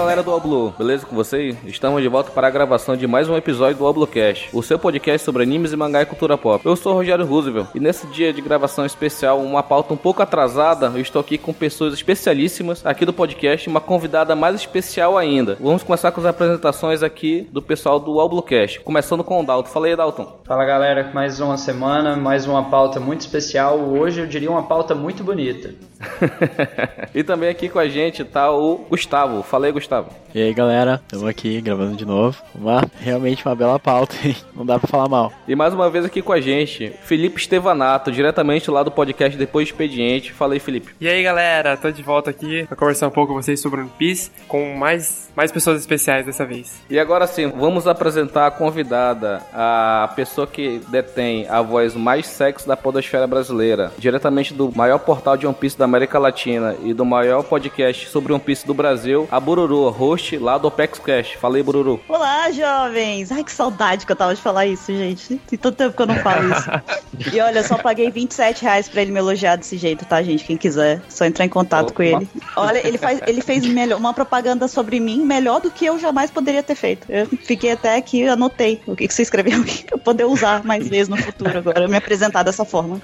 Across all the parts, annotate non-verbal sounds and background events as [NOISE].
galera do Oblu, beleza com vocês? Estamos de volta para a gravação de mais um episódio do Oblocast, o seu podcast sobre animes e mangá e cultura pop. Eu sou o Rogério Roosevelt e nesse dia de gravação especial, uma pauta um pouco atrasada, eu estou aqui com pessoas especialíssimas aqui do podcast, uma convidada mais especial ainda. Vamos começar com as apresentações aqui do pessoal do Oblocast, começando com o Dalton. Fala aí, Dalton. Fala galera, mais uma semana, mais uma pauta muito especial. Hoje eu diria uma pauta muito bonita. [LAUGHS] e também aqui com a gente tá o Gustavo. Fala aí, Gustavo. E aí, galera, estamos aqui gravando de novo. Uma, realmente uma bela pauta, hein? Não dá pra falar mal. E mais uma vez aqui com a gente, Felipe Estevanato, diretamente lá do podcast Depois do Expediente. Fala aí, Felipe. E aí, galera, tô de volta aqui pra conversar um pouco com vocês sobre One Piece, com mais, mais pessoas especiais dessa vez. E agora sim, vamos apresentar a convidada, a pessoa que detém a voz mais sexy da podosfera brasileira, diretamente do maior portal de One Piece da América Latina e do maior podcast sobre One Piece do Brasil, a Bururu, host lá do Opex Cash. Fala aí, Bururu. Olá, jovens! Ai, que saudade que eu tava de falar isso, gente. Tem tanto tempo que eu não falo isso. e olha, eu só paguei 27 reais pra ele me elogiar desse jeito, tá, gente? Quem quiser, só entrar em contato Opa. com ele. Olha, ele, faz, ele fez melhor, uma propaganda sobre mim melhor do que eu jamais poderia ter feito. Eu fiquei até aqui, anotei o que, que você escreveu aqui, pra eu poder usar mais vezes no futuro agora, me apresentar dessa forma.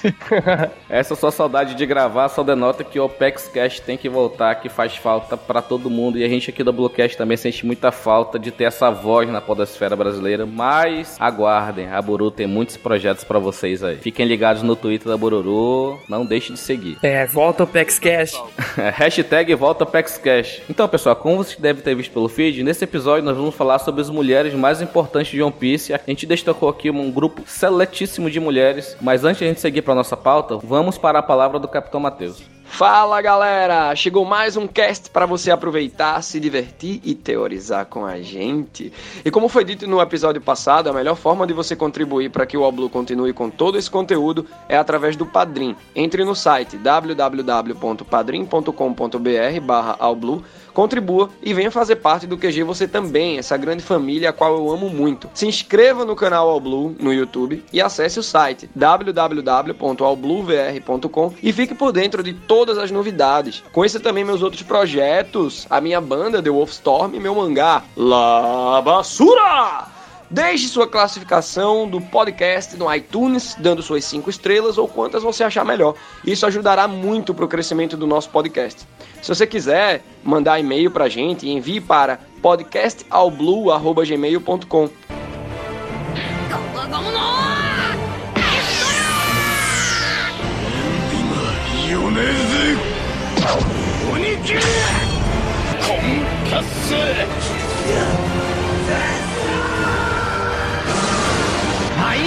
[LAUGHS] Essa sua saudade de gravar só denota que o Opex Cash tem que voltar, que faz falta para todo mundo. E a gente aqui do Bluecast também sente muita falta de ter essa voz na podosfera brasileira. Mas aguardem, a Bururu tem muitos projetos para vocês aí. Fiquem ligados no Twitter da Bururu, não deixe de seguir. É, volta Opex Cash. [LAUGHS] Hashtag volta Opex Cash. Então, pessoal, como vocês devem ter visto pelo feed, nesse episódio nós vamos falar sobre as mulheres mais importantes de One Piece. A gente destacou aqui um grupo seletíssimo de mulheres, mas antes de a gente seguir para nossa pauta, vamos para a palavra do Capitão Matheus. Fala galera! Chegou mais um cast para você aproveitar, se divertir e teorizar com a gente. E como foi dito no episódio passado, a melhor forma de você contribuir para que o Oblu continue com todo esse conteúdo é através do Padrim. Entre no site www.padrim.com.br/alblu Contribua e venha fazer parte do QG você também, essa grande família a qual eu amo muito. Se inscreva no canal All Blue no YouTube e acesse o site www.allbluevr.com e fique por dentro de todas as novidades. Conheça também meus outros projetos, a minha banda The Wolfstorm e meu mangá La Basura! Deixe sua classificação do podcast no iTunes, dando suas 5 estrelas ou quantas você achar melhor. Isso ajudará muito para o crescimento do nosso podcast. Se você quiser mandar e-mail para a gente, envie para podcastalblue.gmail.com.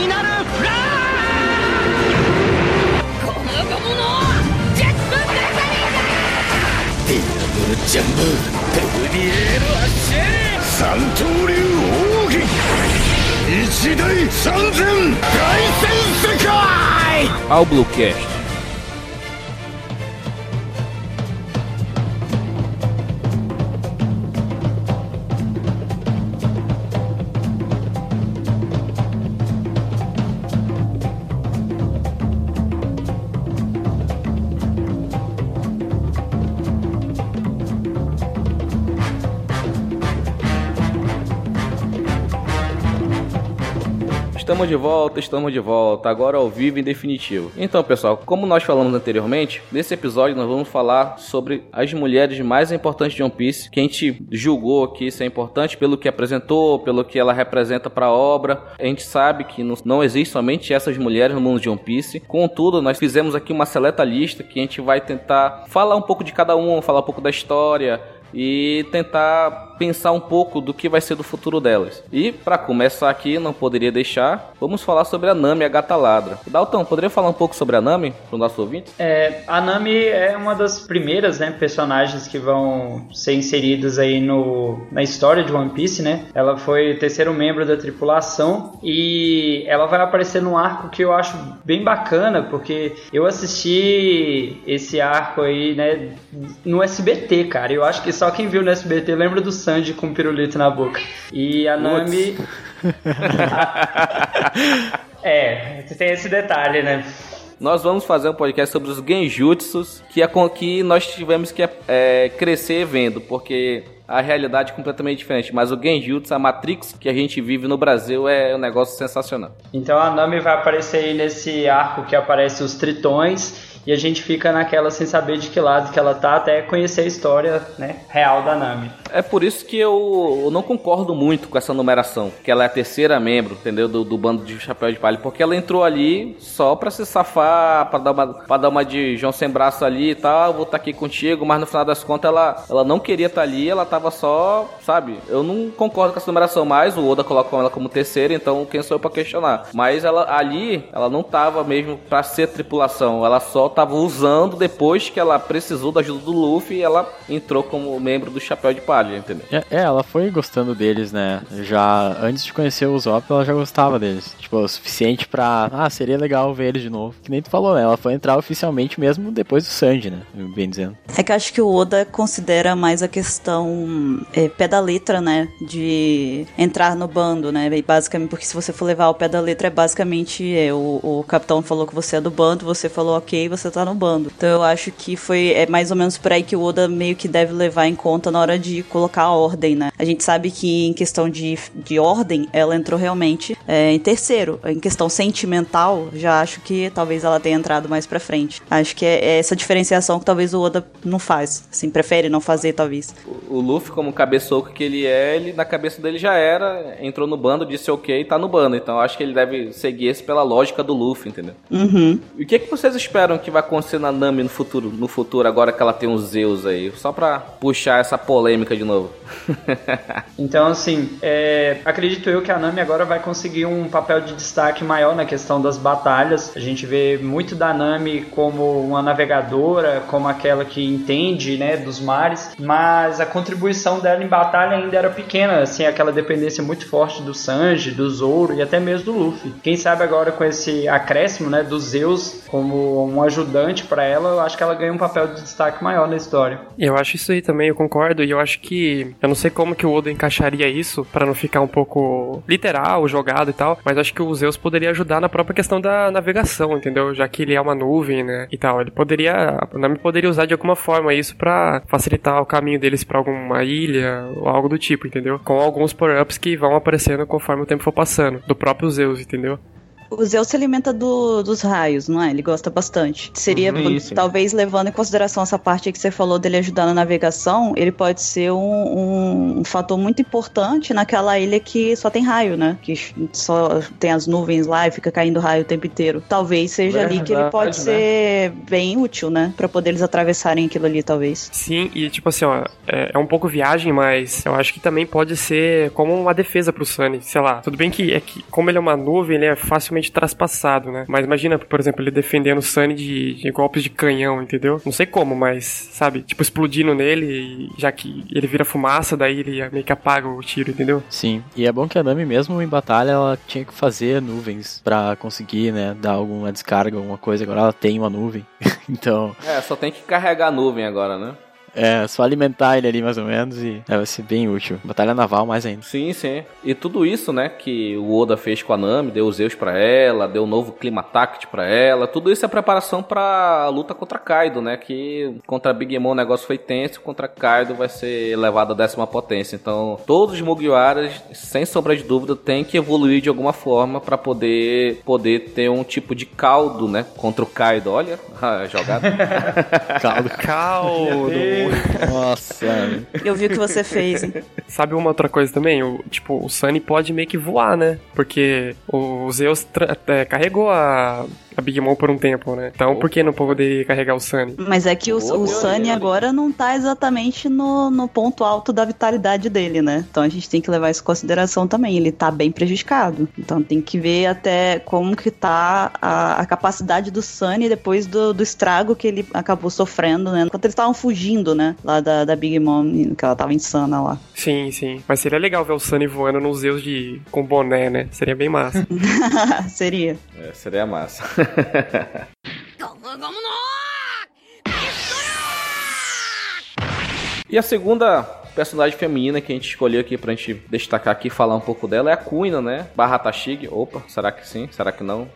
になるフラッジ・グーアャンー三刀流奥義。一大三千大戦世界。青ブロッ Estamos de volta, estamos de volta, agora ao vivo em definitivo. Então, pessoal, como nós falamos anteriormente, nesse episódio nós vamos falar sobre as mulheres mais importantes de One Piece, que a gente julgou aqui ser importante pelo que apresentou, pelo que ela representa para a obra. A gente sabe que não existe somente essas mulheres no mundo de One Piece. Contudo, nós fizemos aqui uma seleta lista que a gente vai tentar falar um pouco de cada um, falar um pouco da história, e tentar pensar um pouco do que vai ser do futuro delas. E para começar aqui, não poderia deixar, vamos falar sobre a Nami, a gata ladra. Dalton, poderia falar um pouco sobre a Nami para os nossos ouvintes? É, a Nami é uma das primeiras, né, personagens que vão ser inseridas aí no, na história de One Piece, né? Ela foi terceiro membro da tripulação e ela vai aparecer num arco que eu acho bem bacana, porque eu assisti esse arco aí, né, no SBT, cara. Eu acho que só quem viu no SBT lembra do Sanji com pirulito na boca. E a Nami. [LAUGHS] é, tem esse detalhe, né? nós vamos fazer um podcast sobre os genjutsus que, é com que nós tivemos que é, crescer vendo, porque a realidade é completamente diferente. Mas o Genjutsu, a Matrix que a gente vive no Brasil é um negócio sensacional. Então a Nami vai aparecer aí nesse arco que aparece os tritões e a gente fica naquela sem saber de que lado que ela tá até conhecer a história né, real da Nami. É por isso que eu, não concordo muito com essa numeração, que ela é a terceira membro, entendeu, do, do bando de Chapéu de Palha, porque ela entrou ali só pra se safar, pra dar uma, pra dar uma de João sem braço ali e tal, vou estar tá aqui contigo, mas no final das contas ela, ela não queria estar tá ali, ela tava só, sabe, eu não concordo com essa numeração mais, o Oda coloca ela como terceira, então quem sou eu pra questionar? Mas ela ali, ela não tava mesmo pra ser tripulação, ela só tava usando depois que ela precisou da ajuda do Luffy e ela entrou como membro do Chapéu de Palha, entendeu? É, é ela foi gostando deles, né? Já antes de conhecer o Zop, ela já gostava deles. Tipo, o suficiente pra. Ah, seria legal ver eles de novo. Que nem tu falou, né? Ela foi entrar oficialmente mesmo depois do Sanji, né? Bem dizendo. É que eu acho que o Oda considera mais a questão é, pé da letra, né? De entrar no bando, né? E basicamente, porque se você for levar o pé da letra, é basicamente é, o, o capitão falou que você é do bando, você falou ok, você tá no bando. Então eu acho que foi é mais ou menos por aí que o Oda meio que deve levar em conta na hora de colocar a ordem, né? A gente sabe que em questão de, de ordem, ela entrou realmente é, em terceiro. Em questão sentimental, já acho que talvez ela tenha entrado mais pra frente. Acho que é, é essa diferenciação que talvez o Oda não faz. Assim, prefere não fazer, talvez. O, o Luffy, como cabeçoco que ele é, ele na cabeça dele já era, entrou no bando, disse ok, tá no bando. Então acho que ele deve seguir esse pela lógica do Luffy, entendeu? Uhum. E o que, é que vocês esperam que vai acontecer na Nami no futuro, no futuro agora que ela tem os Zeus aí? Só pra puxar essa polêmica de novo. [LAUGHS] então, assim, é, acredito eu que a Nami agora vai conseguir um papel de destaque maior na questão das batalhas. A gente vê muito da Nami como uma navegadora, como aquela que entende, né, dos mares, mas a contribuição dela em batalha ainda era pequena, assim, aquela dependência muito forte do Sanji, do Zoro e até mesmo do Luffy. Quem sabe agora com esse acréscimo, né, dos Zeus como um ajudante para ela, eu acho que ela ganha um papel de destaque maior na história. Eu acho isso aí também, eu concordo, e eu acho que eu não sei como que o Oda encaixaria isso para não ficar um pouco literal, jogado e tal, mas acho que o Zeus poderia ajudar na própria questão da navegação, entendeu? Já que ele é uma nuvem, né, e tal, ele poderia, a Nami poderia usar de alguma forma isso para facilitar o caminho deles para alguma ilha ou algo do tipo, entendeu? Com alguns power-ups que vão aparecendo conforme o tempo for passando, do próprio Zeus, entendeu? O Zeus se alimenta do, dos raios, não é? Ele gosta bastante. Seria, uhum, talvez, levando em consideração essa parte que você falou dele ajudar na navegação, ele pode ser um, um, um, fator muito importante naquela ilha que só tem raio, né? Que só tem as nuvens lá e fica caindo raio o tempo inteiro. Talvez seja Verdade, ali que ele pode né? ser bem útil, né? Pra poder eles atravessarem aquilo ali, talvez. Sim, e tipo assim, ó, é, é um pouco viagem, mas eu acho que também pode ser como uma defesa pro Sunny. Sei lá, tudo bem que, é que como ele é uma nuvem, ele é facilmente totalmente traspassado, né? Mas imagina, por exemplo, ele defendendo o Sunny de, de, golpes de canhão, entendeu? Não sei como, mas, sabe? Tipo, explodindo nele, já que ele vira fumaça, daí ele meio que apaga o tiro, entendeu? Sim, e é bom que a Nami, mesmo em batalha, ela tinha que fazer nuvens para conseguir, né, dar alguma descarga, alguma coisa. Agora ela tem uma nuvem, [LAUGHS] então... É, só tem que carregar a nuvem agora, né? É, só alimentar ele ali mais ou menos e é, vai ser bem útil. Batalha naval mais ainda. Sim, sim. E tudo isso, né, que o Oda fez com a Nami, deu os Zeus pra ela, deu um novo clima tact pra ela, tudo isso é preparação pra luta contra Kaido, né, que contra Big Mom o negócio foi tenso, contra Kaido vai ser elevado a décima potência. Então, todos os Mugiwaras, sem sombra de dúvida, tem que evoluir de alguma forma para poder poder ter um tipo de caldo, né, contra o Kaido. Olha, a jogada. [LAUGHS] caldo. Caldo. [LAUGHS] Nossa. Eu vi o que você fez. Hein? Sabe uma outra coisa também? O, tipo, o Sunny pode meio que voar, né? Porque o Zeus é, carregou a, a Big Mom por um tempo, né? Então por que não poderia carregar o Sunny? Mas é que o, o Sunny agora não tá exatamente no, no ponto alto da vitalidade dele, né? Então a gente tem que levar isso em consideração também. Ele tá bem prejudicado. Então tem que ver até como que tá a, a capacidade do Sunny depois do, do estrago que ele acabou sofrendo, né? Enquanto eles estavam fugindo, né? Lá da, da Big Mom, que ela tava insana lá. Sim, sim. Mas seria legal ver o Sunny voando nos Zeus de com boné, né? Seria bem massa. [LAUGHS] seria. É, seria massa. [LAUGHS] [LAUGHS] e a segunda personagem feminina que a gente escolheu aqui pra gente destacar aqui e falar um pouco dela é a Kuina, né? Barra Tashig. Opa, será que sim? Será que não?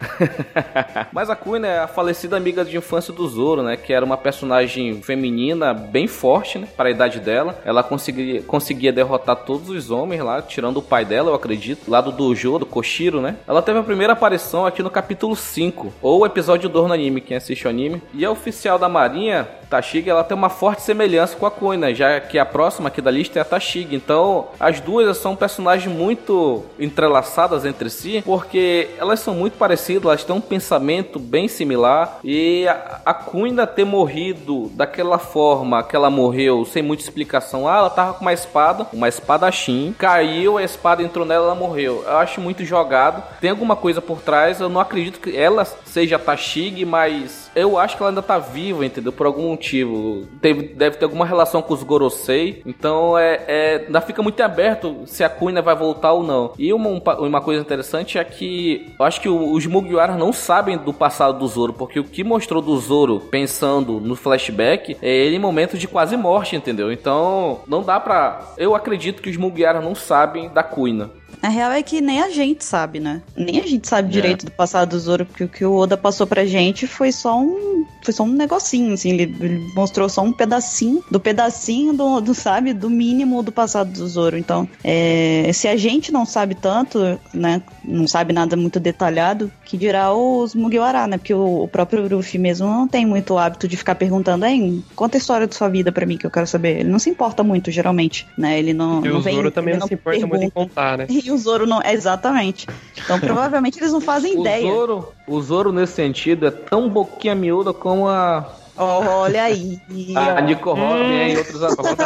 [LAUGHS] Mas a Kuina é a falecida amiga de infância do Zoro, né? Que era uma personagem feminina bem forte, né? Para a idade dela. Ela conseguia, conseguia derrotar todos os homens lá, tirando o pai dela, eu acredito. Lá do Dojo, do Koshiro, né? Ela teve a primeira aparição aqui no capítulo 5, ou episódio 2 no anime, quem assiste o anime. E a oficial da Marinha, Tashig, ela tem uma forte semelhança com a Kuina, já que a próxima aqui da lista é a Tashig. Então, as duas são personagens muito entrelaçadas entre si, porque elas são muito parecidas, elas têm um pensamento bem similar. E a, a Kuina ter morrido daquela forma que ela morreu, sem muita explicação. Ah, ela tava com uma espada, uma espadachim, caiu, a espada entrou nela, ela morreu. Eu acho muito jogado. Tem alguma coisa por trás, eu não acredito que ela seja Tashig, mas eu acho que ela ainda tá viva, entendeu? Por algum motivo. Teve, deve ter alguma relação com os Gorosei. Então é, é, ainda fica muito aberto se a Kuina vai voltar ou não. E uma, uma coisa interessante é que eu acho que os Mugiwara não sabem do passado do Zoro, porque o que mostrou do Zoro pensando no flashback é ele em momentos de quase morte, entendeu? Então não dá pra. Eu acredito que os Mugiwara não sabem da Kuina. A real é que nem a gente sabe, né? Nem a gente sabe é. direito do passado do Zoro, porque o que o Oda passou pra gente foi só um. Foi só um negocinho, assim. Ele, ele mostrou só um pedacinho do pedacinho do, do, sabe, do mínimo do passado do Zoro. Então, é, se a gente não sabe tanto, né? Não sabe nada muito detalhado, que dirá os Mugiwara, né? Porque o, o próprio Ruffy mesmo não tem muito hábito de ficar perguntando, hein, conta a história da sua vida pra mim que eu quero saber. Ele não se importa muito, geralmente, né? Ele não. E não o vem, Zoro também não se importa pergunta. muito em contar, né? [LAUGHS] E o Zoro não. Exatamente. Então provavelmente eles não fazem o ideia. Zoro, o Zoro, nesse sentido, é tão boquinha miúda como a Olha aí. A Nico Robin hum. e outros atores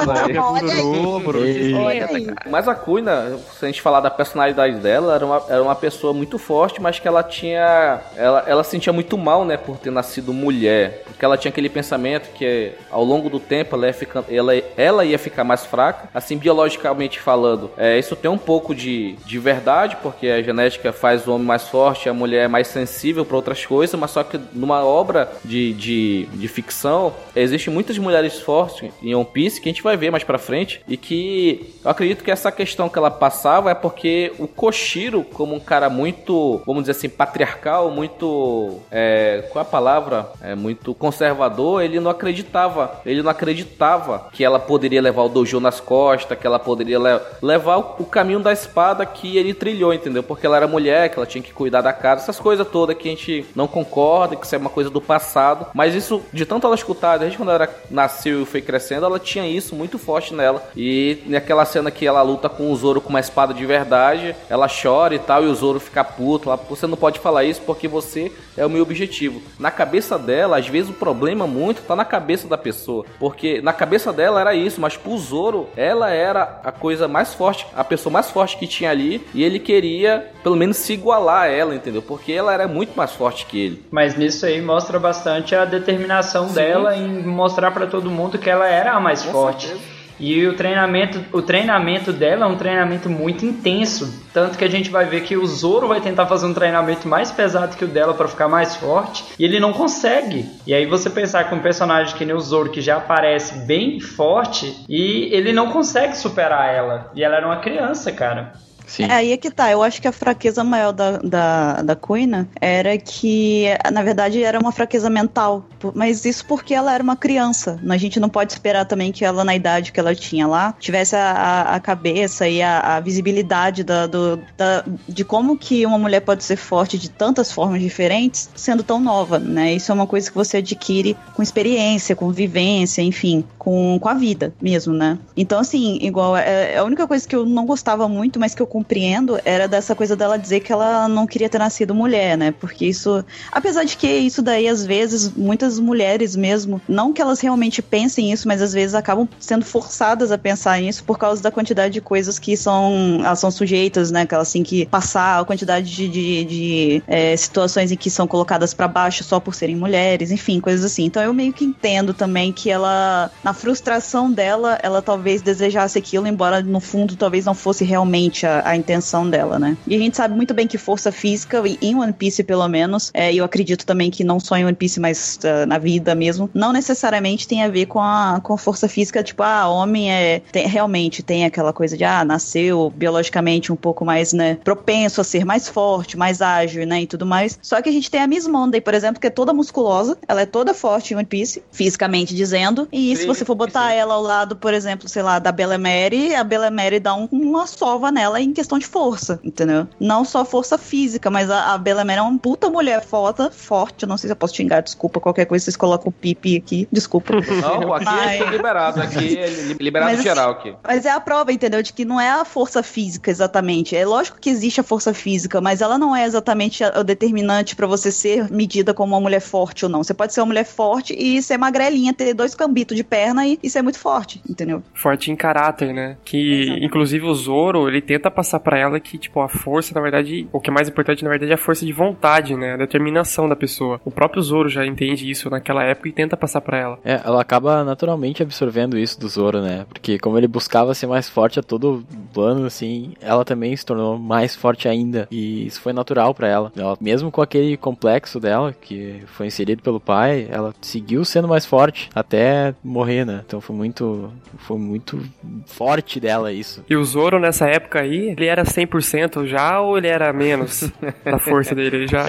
Mas a Kuina, se a gente falar da personalidade dela, era uma, era uma pessoa muito forte, mas que ela tinha. Ela, ela sentia muito mal, né, por ter nascido mulher. Porque ela tinha aquele pensamento que ao longo do tempo ela ia, ficar, ela, ela ia ficar mais fraca, assim, biologicamente falando. É, isso tem um pouco de, de verdade, porque a genética faz o homem mais forte, a mulher é mais sensível para outras coisas, mas só que numa obra de, de, de ficção, existem muitas mulheres fortes em One Piece que a gente vai ver mais pra frente e que eu acredito que essa questão que ela passava é porque o Koshiro, como um cara muito, vamos dizer assim, patriarcal, muito, é, qual é a palavra? É muito conservador, ele não acreditava, ele não acreditava que ela poderia levar o dojo nas costas, que ela poderia le levar o, caminho da espada que ele trilhou, entendeu? Porque ela era mulher, que ela tinha que cuidar da casa, essas coisas todas que a gente não concorda, que isso é uma coisa do passado, mas isso de tanto ela escutar, desde quando ela nasceu e foi crescendo, ela tinha isso muito forte nela. E naquela cena que ela luta com o Zoro com uma espada de verdade, ela chora e tal, e o Zoro fica puto. Você não pode falar isso porque você é o meu objetivo. Na cabeça dela, às vezes o problema muito tá na cabeça da pessoa. Porque na cabeça dela era isso, mas pro Zoro, ela era a coisa mais forte, a pessoa mais forte que tinha ali, e ele queria pelo menos se igualar a ela, entendeu? Porque ela era muito mais forte que ele. Mas nisso aí mostra bastante a determinação Sim. dela em mostrar para todo mundo que ela era a mais Com forte. Certeza. E o treinamento, o treinamento dela é um treinamento muito intenso, tanto que a gente vai ver que o Zoro vai tentar fazer um treinamento mais pesado que o dela para ficar mais forte, e ele não consegue. E aí você pensar com um personagem que nem o Zoro que já aparece bem forte e ele não consegue superar ela. E ela era uma criança, cara. Sim. É aí é que tá. Eu acho que a fraqueza maior da, da, da Queen era que, na verdade, era uma fraqueza mental. Mas isso porque ela era uma criança. A gente não pode esperar também que ela, na idade que ela tinha lá, tivesse a, a cabeça e a, a visibilidade da, do, da, de como que uma mulher pode ser forte de tantas formas diferentes, sendo tão nova, né? Isso é uma coisa que você adquire com experiência, com vivência, enfim, com, com a vida mesmo, né? Então, assim, igual, é, é a única coisa que eu não gostava muito, mas que eu compreendo era dessa coisa dela dizer que ela não queria ter nascido mulher, né? Porque isso, apesar de que isso daí às vezes muitas mulheres mesmo, não que elas realmente pensem isso, mas às vezes acabam sendo forçadas a pensar nisso por causa da quantidade de coisas que são elas são sujeitas, né? Que elas têm que passar, a quantidade de, de, de é, situações em que são colocadas para baixo só por serem mulheres, enfim, coisas assim. Então eu meio que entendo também que ela, na frustração dela, ela talvez desejasse aquilo, embora no fundo talvez não fosse realmente a, a intenção dela, né? E a gente sabe muito bem que força física, em One Piece pelo menos, é, eu acredito também que não só em One Piece, mas força na vida mesmo, não necessariamente tem a ver com a com força física, tipo, ah, homem é tem, realmente tem aquela coisa de ah, nasceu biologicamente um pouco mais, né, propenso a ser mais forte, mais ágil, né, e tudo mais. Só que a gente tem a Miss Monday, por exemplo, que é toda musculosa, ela é toda forte em One Piece, fisicamente dizendo, e se você for botar ela ao lado, por exemplo, sei lá, da Bella Mary, a Bella Mary dá um, uma sova nela em questão de força, entendeu? Não só força física, mas a, a Bella Mary é uma puta mulher foda, forte, eu não sei se eu posso xingar, desculpa, qualquer coisa vocês colocam o pipi aqui, desculpa. [LAUGHS] Não, aqui Mas- é liberado, aqui é li- liberado Mas, geral aqui. Mas é a prova, entendeu? De que não é a força física exatamente. É lógico que existe a força física, mas ela não é exatamente o determinante pra você ser medida como uma mulher forte ou não. Você pode ser uma mulher forte e ser magrelinha, ter dois cambitos de perna e, e ser muito forte, entendeu? Forte em caráter, né? Que, Exatamente. inclusive, o Zoro, ele tenta passar pra ela que, tipo, a força, na verdade, o que é mais importante, na verdade, é a força de vontade, né? A determinação da pessoa. O próprio Zoro já entende isso naquela época e tenta passar pra ela. É, ela acaba naturalmente absorvendo isso do Zoro, né? Porque como ele buscava ser mais forte a todo plano, assim, ela também se tornou mais forte ainda. E isso foi natural pra ela. ela. Mesmo com aquele complexo dela, que foi inserido pelo pai, ela seguiu sendo mais forte até morrer, né? Então foi muito, foi muito forte dela isso. E o Zoro, nessa época aí, ele era 100% já ou ele era menos da força dele? Ele já...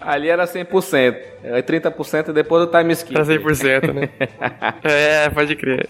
Ali era 100%, é 30% depois do time skip. Era 100%, né? [LAUGHS] É, pode crer.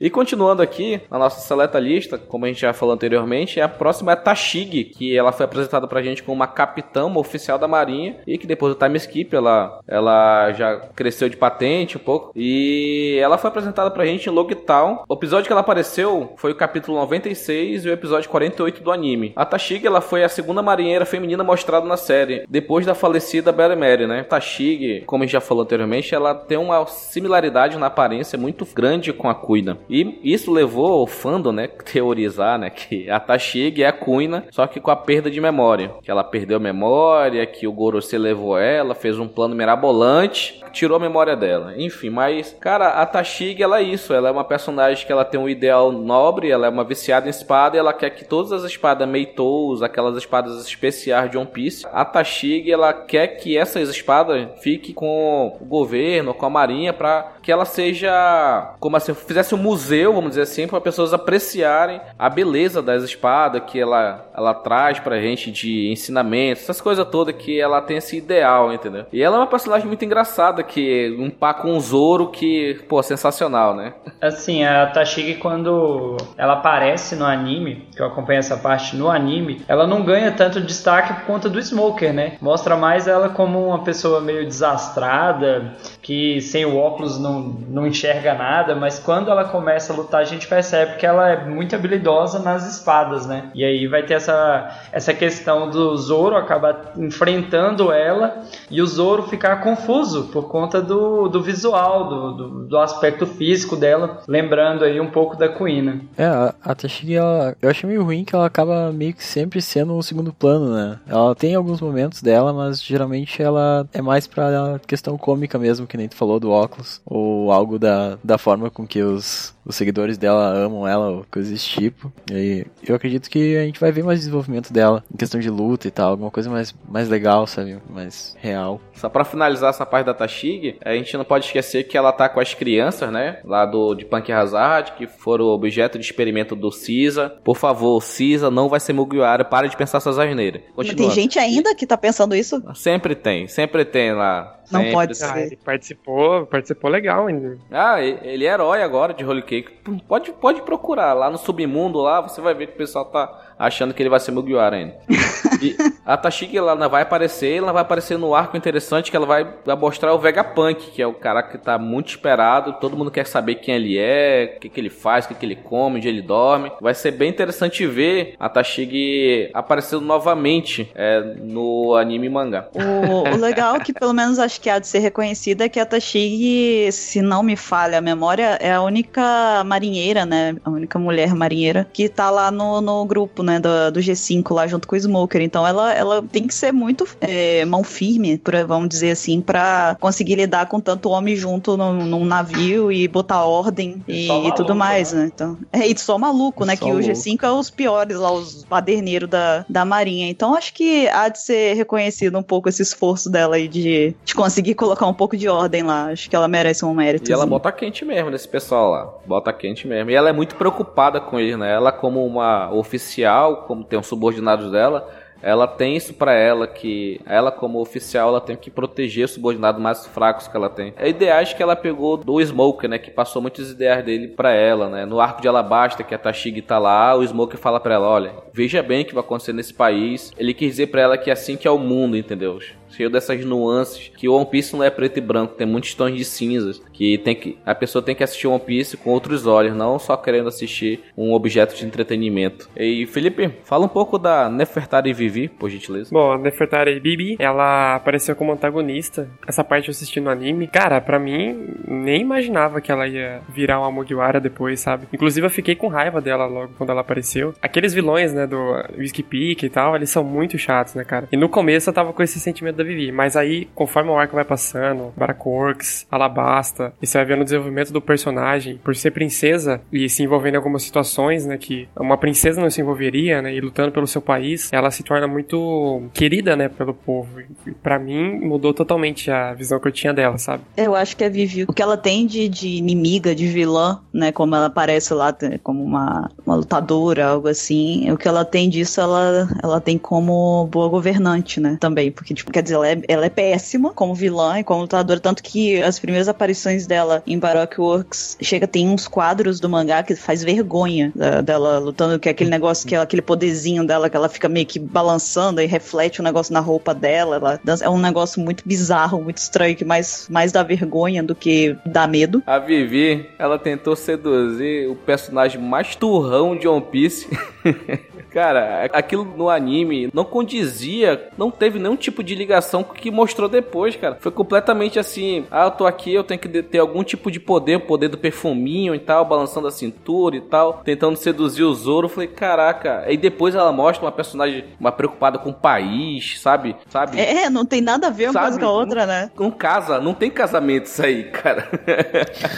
E continuando aqui, na nossa seleta lista, como a gente já falou anteriormente, a próxima é a Tashigi, que ela foi apresentada pra gente como uma capitã, uma oficial da marinha, e que depois do time skip ela, ela já cresceu de patente um pouco, e ela foi apresentada pra gente em Logtown. O episódio que ela apareceu foi o capítulo 96 e o episódio 48 do anime. A Tashigi, ela foi a segunda marinheira feminina mostrada na série, depois da falecida Bella Mary, né? Tashigi, como a gente já falou anteriormente, ela tem uma similaridade na aparência muito grande com a Kuina. E isso levou o fandom, né, teorizar, né, que a Tashigi é a Kuina, só que com a perda de memória. Que ela perdeu a memória, que o Gorosei levou ela, fez um plano mirabolante, tirou a memória dela. Enfim, mas, cara, a Tashigi, ela é isso. Ela é uma personagem que ela tem um ideal nobre, ela é uma viciada em espada e ela quer que todas as espadas Meitous, aquelas espadas especiais de One Piece, a Tashigi, ela quer que essas espadas fiquem com o governo, com a marinha, pra que ela seja, como assim, fizesse um museu, vamos dizer assim, para pessoas apreciarem a beleza das espadas que ela, ela traz pra gente de ensinamentos, essas coisas todas que ela tem esse ideal, entendeu? E ela é uma personagem muito engraçada, que um par com um Zoro que, pô, sensacional, né? Assim, a Tashigi, quando ela aparece no anime, que eu acompanho essa parte no anime, ela não ganha tanto destaque por conta do Smoker, né? Mostra mais ela como uma pessoa meio desastrada, que sem o óculos não, não enxerga nada, mas quando ela começa a lutar, a gente percebe que ela é muito habilidosa nas espadas, né? E aí vai ter essa, essa questão do Zoro acabar enfrentando ela e o Zoro ficar confuso por conta do, do visual, do, do, do aspecto físico dela, lembrando aí um pouco da Kuina. É, a, a ela, eu achei meio ruim que ela acaba meio que sempre sendo um segundo plano, né? Ela tem alguns momentos dela, mas geralmente ela é mais pra questão cômica mesmo, que nem tu falou do óculos, ou algo da, da forma com que os, os seguidores dela amam ela, ou coisas desse tipo. E eu acredito que a gente vai ver mais desenvolvimento dela, em questão de luta e tal, alguma coisa mais, mais legal, sabe? Mais real. Só pra finalizar essa parte da Tashigi, a gente não pode esquecer que ela tá com as crianças, né? Lá do de Punk Hazard, que foram objeto de experimento do Cisa. Por favor, Cisa não vai ser Mugiwara, para de pensar essas asneiras. Mas tem gente ainda que tá pensando isso? Sempre tem, sempre tem lá. Não Sempre pode tem. Ah, ser. ele participou, participou legal ainda. Ah, ele é herói agora de Holy Cake. Pode, pode procurar lá no submundo lá, você vai ver que o pessoal tá achando que ele vai ser Mugiwara ainda. [LAUGHS] E a Tashigi ela não vai aparecer, ela vai aparecer no arco interessante que ela vai, vai mostrar o Vegapunk, que é o cara que tá muito esperado, todo mundo quer saber quem ele é, o que, que ele faz, o que, que ele come, onde ele dorme. Vai ser bem interessante ver a Tashigi aparecendo novamente é, no anime e mangá. O, o legal que, pelo menos acho que há de ser reconhecida, é que a Tashigi, se não me falha a memória, é a única marinheira, né? A única mulher marinheira que tá lá no, no grupo, né? Do, do G5 lá junto com o Smoker. Então ela, ela tem que ser muito é, mão firme, pra, vamos dizer assim, para conseguir lidar com tanto homem junto num, num navio e botar ordem e, e maluco, tudo mais, né? né? Então, é, e só maluco, né? Só que louco. o G5 é os piores lá, os paderneiros da, da Marinha. Então acho que há de ser reconhecido um pouco esse esforço dela aí de, de conseguir colocar um pouco de ordem lá. Acho que ela merece um mérito. E ela bota quente mesmo nesse pessoal lá. Bota quente mesmo. E ela é muito preocupada com ele, né? Ela, como uma oficial, como tem os subordinados dela, ela tem isso para ela que ela como oficial ela tem que proteger os subordinados mais fracos que ela tem. É ideais que ela pegou do Smoker, né, que passou muitas ideias dele para ela, né? No arco de Alabasta que a Tashigi tá lá, o Smoker fala para ela, olha, veja bem o que vai acontecer nesse país. Ele quis dizer para ela que é assim que é o mundo, entendeu? Cheio dessas nuances, que o One Piece não é preto e branco, tem muitos tons de cinzas, que tem que a pessoa tem que assistir One Piece com outros olhos, não só querendo assistir um objeto de entretenimento. E Felipe, fala um pouco da Nefertari Vivi, por gentileza. Bom, a Nefertari Vivi, ela apareceu como antagonista. Essa parte eu assisti no anime. Cara, para mim, nem imaginava que ela ia virar uma Mugiwara depois, sabe? Inclusive eu fiquei com raiva dela logo quando ela apareceu. Aqueles vilões, né, do Whiskey Peak e tal, eles são muito chatos, né, cara? E no começo eu tava com esse sentimento da Vivi. Mas aí, conforme o arco vai passando, Baracorks, Alabasta, e você vai vendo o desenvolvimento do personagem, por ser princesa e se envolvendo em algumas situações, né, que uma princesa não se envolveria, né, e lutando pelo seu país, ela se torna muito querida, né, pelo povo. E para mim, mudou totalmente a visão que eu tinha dela, sabe? Eu acho que a Vivi, o que ela tem de, de inimiga, de vilã, né, como ela aparece lá como uma, uma lutadora, algo assim, o que ela tem disso, ela, ela tem como boa governante, né, também, porque, tipo, quer ela é, ela é péssima como vilã e como lutadora, tanto que as primeiras aparições dela em Baroque Works chega, tem uns quadros do mangá que faz vergonha da, dela lutando, que é aquele negócio que é aquele poderzinho dela que ela fica meio que balançando e reflete o um negócio na roupa dela. Ela dança, é um negócio muito bizarro, muito estranho, que mais, mais dá vergonha do que dá medo. A Vivi, ela tentou seduzir o personagem mais turrão de One Piece. [LAUGHS] Cara, aquilo no anime não condizia, não teve nenhum tipo de ligação com o que mostrou depois, cara. Foi completamente assim: ah, eu tô aqui, eu tenho que ter algum tipo de poder, o poder do perfuminho e tal, balançando a cintura e tal, tentando seduzir o Zoro. falei, caraca. Aí depois ela mostra uma personagem uma preocupada com o país, sabe? sabe? É, não tem nada a ver uma coisa com a outra, né? Não casa, não tem casamento isso aí, cara.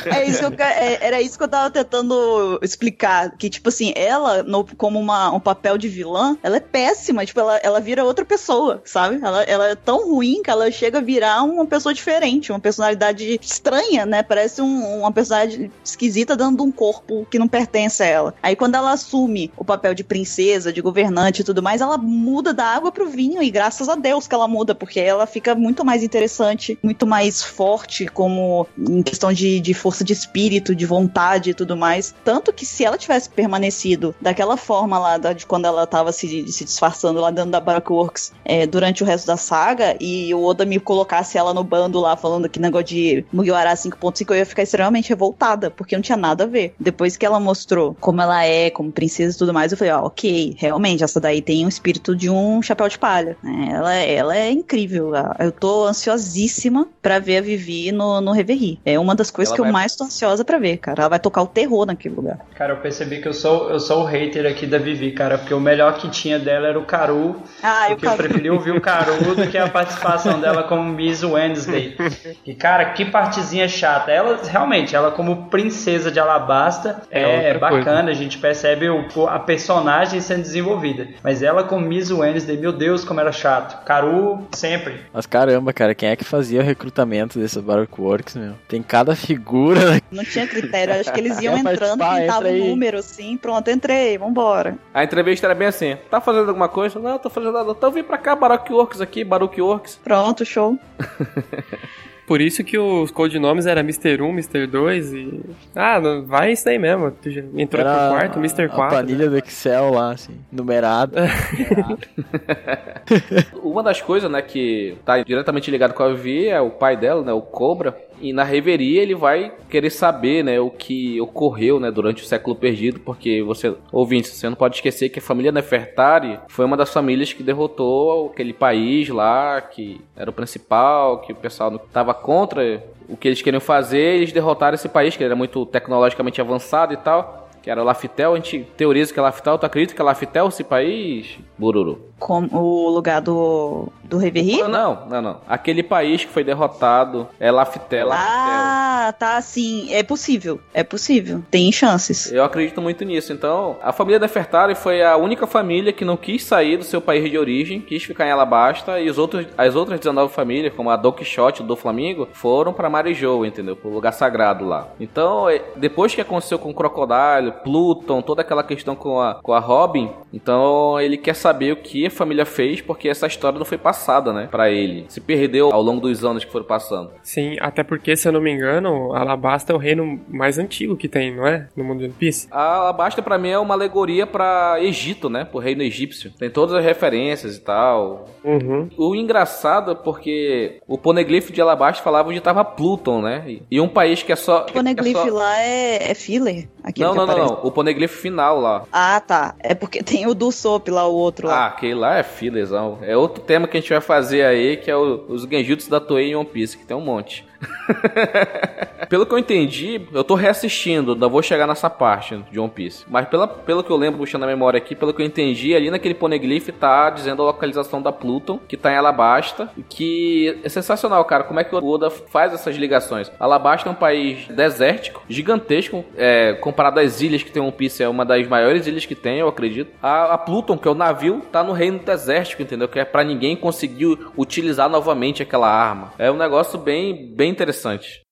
É isso eu, é, era isso que eu tava tentando explicar. Que, tipo assim, ela, no, como uma, um papel papel de vilã, ela é péssima. Tipo, ela, ela vira outra pessoa, sabe? Ela, ela é tão ruim que ela chega a virar uma pessoa diferente, uma personalidade estranha, né? Parece um, uma personalidade esquisita dando um corpo que não pertence a ela. Aí quando ela assume o papel de princesa, de governante e tudo mais, ela muda da água pro vinho e graças a Deus que ela muda, porque ela fica muito mais interessante, muito mais forte como em questão de, de força de espírito, de vontade e tudo mais. Tanto que se ela tivesse permanecido daquela forma lá, da, de quando ela tava se, se disfarçando lá dentro da Baroque Works é, durante o resto da saga e o Oda me colocasse ela no bando lá falando que negócio de Mugiwara 5.5, eu ia ficar extremamente revoltada, porque não tinha nada a ver. Depois que ela mostrou como ela é, como princesa e tudo mais, eu falei, ó, ok, realmente, essa daí tem um espírito de um chapéu de palha. Né? Ela, ela é incrível. Eu tô ansiosíssima para ver a Vivi no, no Reverie. É uma das coisas ela que vai... eu mais tô ansiosa para ver, cara. Ela vai tocar o terror naquele lugar. Cara, eu percebi que eu sou, eu sou o hater aqui da Vivi, cara, porque o melhor que tinha dela era o Caru. Ah, porque eu, eu preferi ouvir o Caru do que a participação dela como Miss Wednesday. E, cara, que partezinha chata. Ela, realmente, ela como princesa de Alabasta é, é bacana, coisa. a gente percebe o, a personagem sendo desenvolvida. Mas ela como Miss Wednesday, meu Deus, como era chato. Caru, sempre. Mas caramba, cara, quem é que fazia o recrutamento desses Baroque Works, meu? Tem cada figura. Não tinha critério, acho que eles [LAUGHS] iam entrando, pintavam o número assim, pronto, entrei, vambora. A entrevista era bem assim: tá fazendo alguma coisa? Não, tô fazendo nada. Então vem pra cá, Baroque Works aqui, Baroque Works. Pronto, show. [LAUGHS] Por isso que os codinomes era Mr. 1, Mr. 2 e. Ah, não, vai isso aí mesmo. Tu entrou era pro quarto, Mr. 4. A planilha né? do Excel lá, assim, numerada. [LAUGHS] Uma das coisas, né, que tá diretamente ligado com a Vivi é o pai dela, né, o Cobra e na reveria ele vai querer saber, né, o que ocorreu, né, durante o século perdido, porque você, ouvinte, você não pode esquecer que a família Nefertari foi uma das famílias que derrotou aquele país lá, que era o principal, que o pessoal estava contra o que eles queriam fazer, eles derrotaram esse país, que era muito tecnologicamente avançado e tal que era Laftel, a gente teoriza que é Laftel, tu acredita que é Laftel esse país, Bururu? Com o lugar do, do Reverie? Não, não, não. Aquele país que foi derrotado é Laftel. Ah, tá, sim. É possível. É possível. Tem chances. Eu acredito muito nisso. Então, a família Nefertari foi a única família que não quis sair do seu país de origem, quis ficar em Alabasta, e os outros, as outras 19 famílias, como a Don Quixote do Flamengo, foram para Marijou, entendeu? Pro lugar sagrado lá. Então, é, depois que aconteceu com o Crocodile, Pluton, toda aquela questão com a, com a Robin, então ele quer saber o que a família fez, porque essa história não foi passada, né, para ele. Se perdeu ao longo dos anos que foram passando. Sim, até porque, se eu não me engano, Alabasta é o reino mais antigo que tem, não é? No mundo de One Piece. A Alabasta para mim é uma alegoria para Egito, né, pro reino egípcio. Tem todas as referências e tal. Uhum. O engraçado é porque o poneglyph de Alabasta falava onde tava Pluton, né? E- um país que é só. O poneglyph é só- lá é, é filler? Aquele Não, não, não, aparece. não. O poneglyph final lá. Ah, tá. É porque [LAUGHS] tem o do Sop lá, o outro Ah, lá. aquele lá é filezão. É outro tema que a gente vai fazer aí, que é o- os genjutsu da Toei em One Piece, que tem um monte. [LAUGHS] pelo que eu entendi, eu tô reassistindo, ainda vou chegar nessa parte de One Piece. Mas pela, pelo que eu lembro, puxando a memória aqui, pelo que eu entendi, ali naquele poneglyph tá dizendo a localização da Pluton, que tá em Alabasta, que é sensacional, cara, como é que o Oda faz essas ligações. Alabasta é um país desértico, gigantesco, é, comparado às ilhas que tem One Piece, é uma das maiores ilhas que tem, eu acredito. A, a Pluton, que é o navio, tá no reino desértico, entendeu? Que é pra ninguém conseguir utilizar novamente aquela arma. É um negócio bem, bem interessante.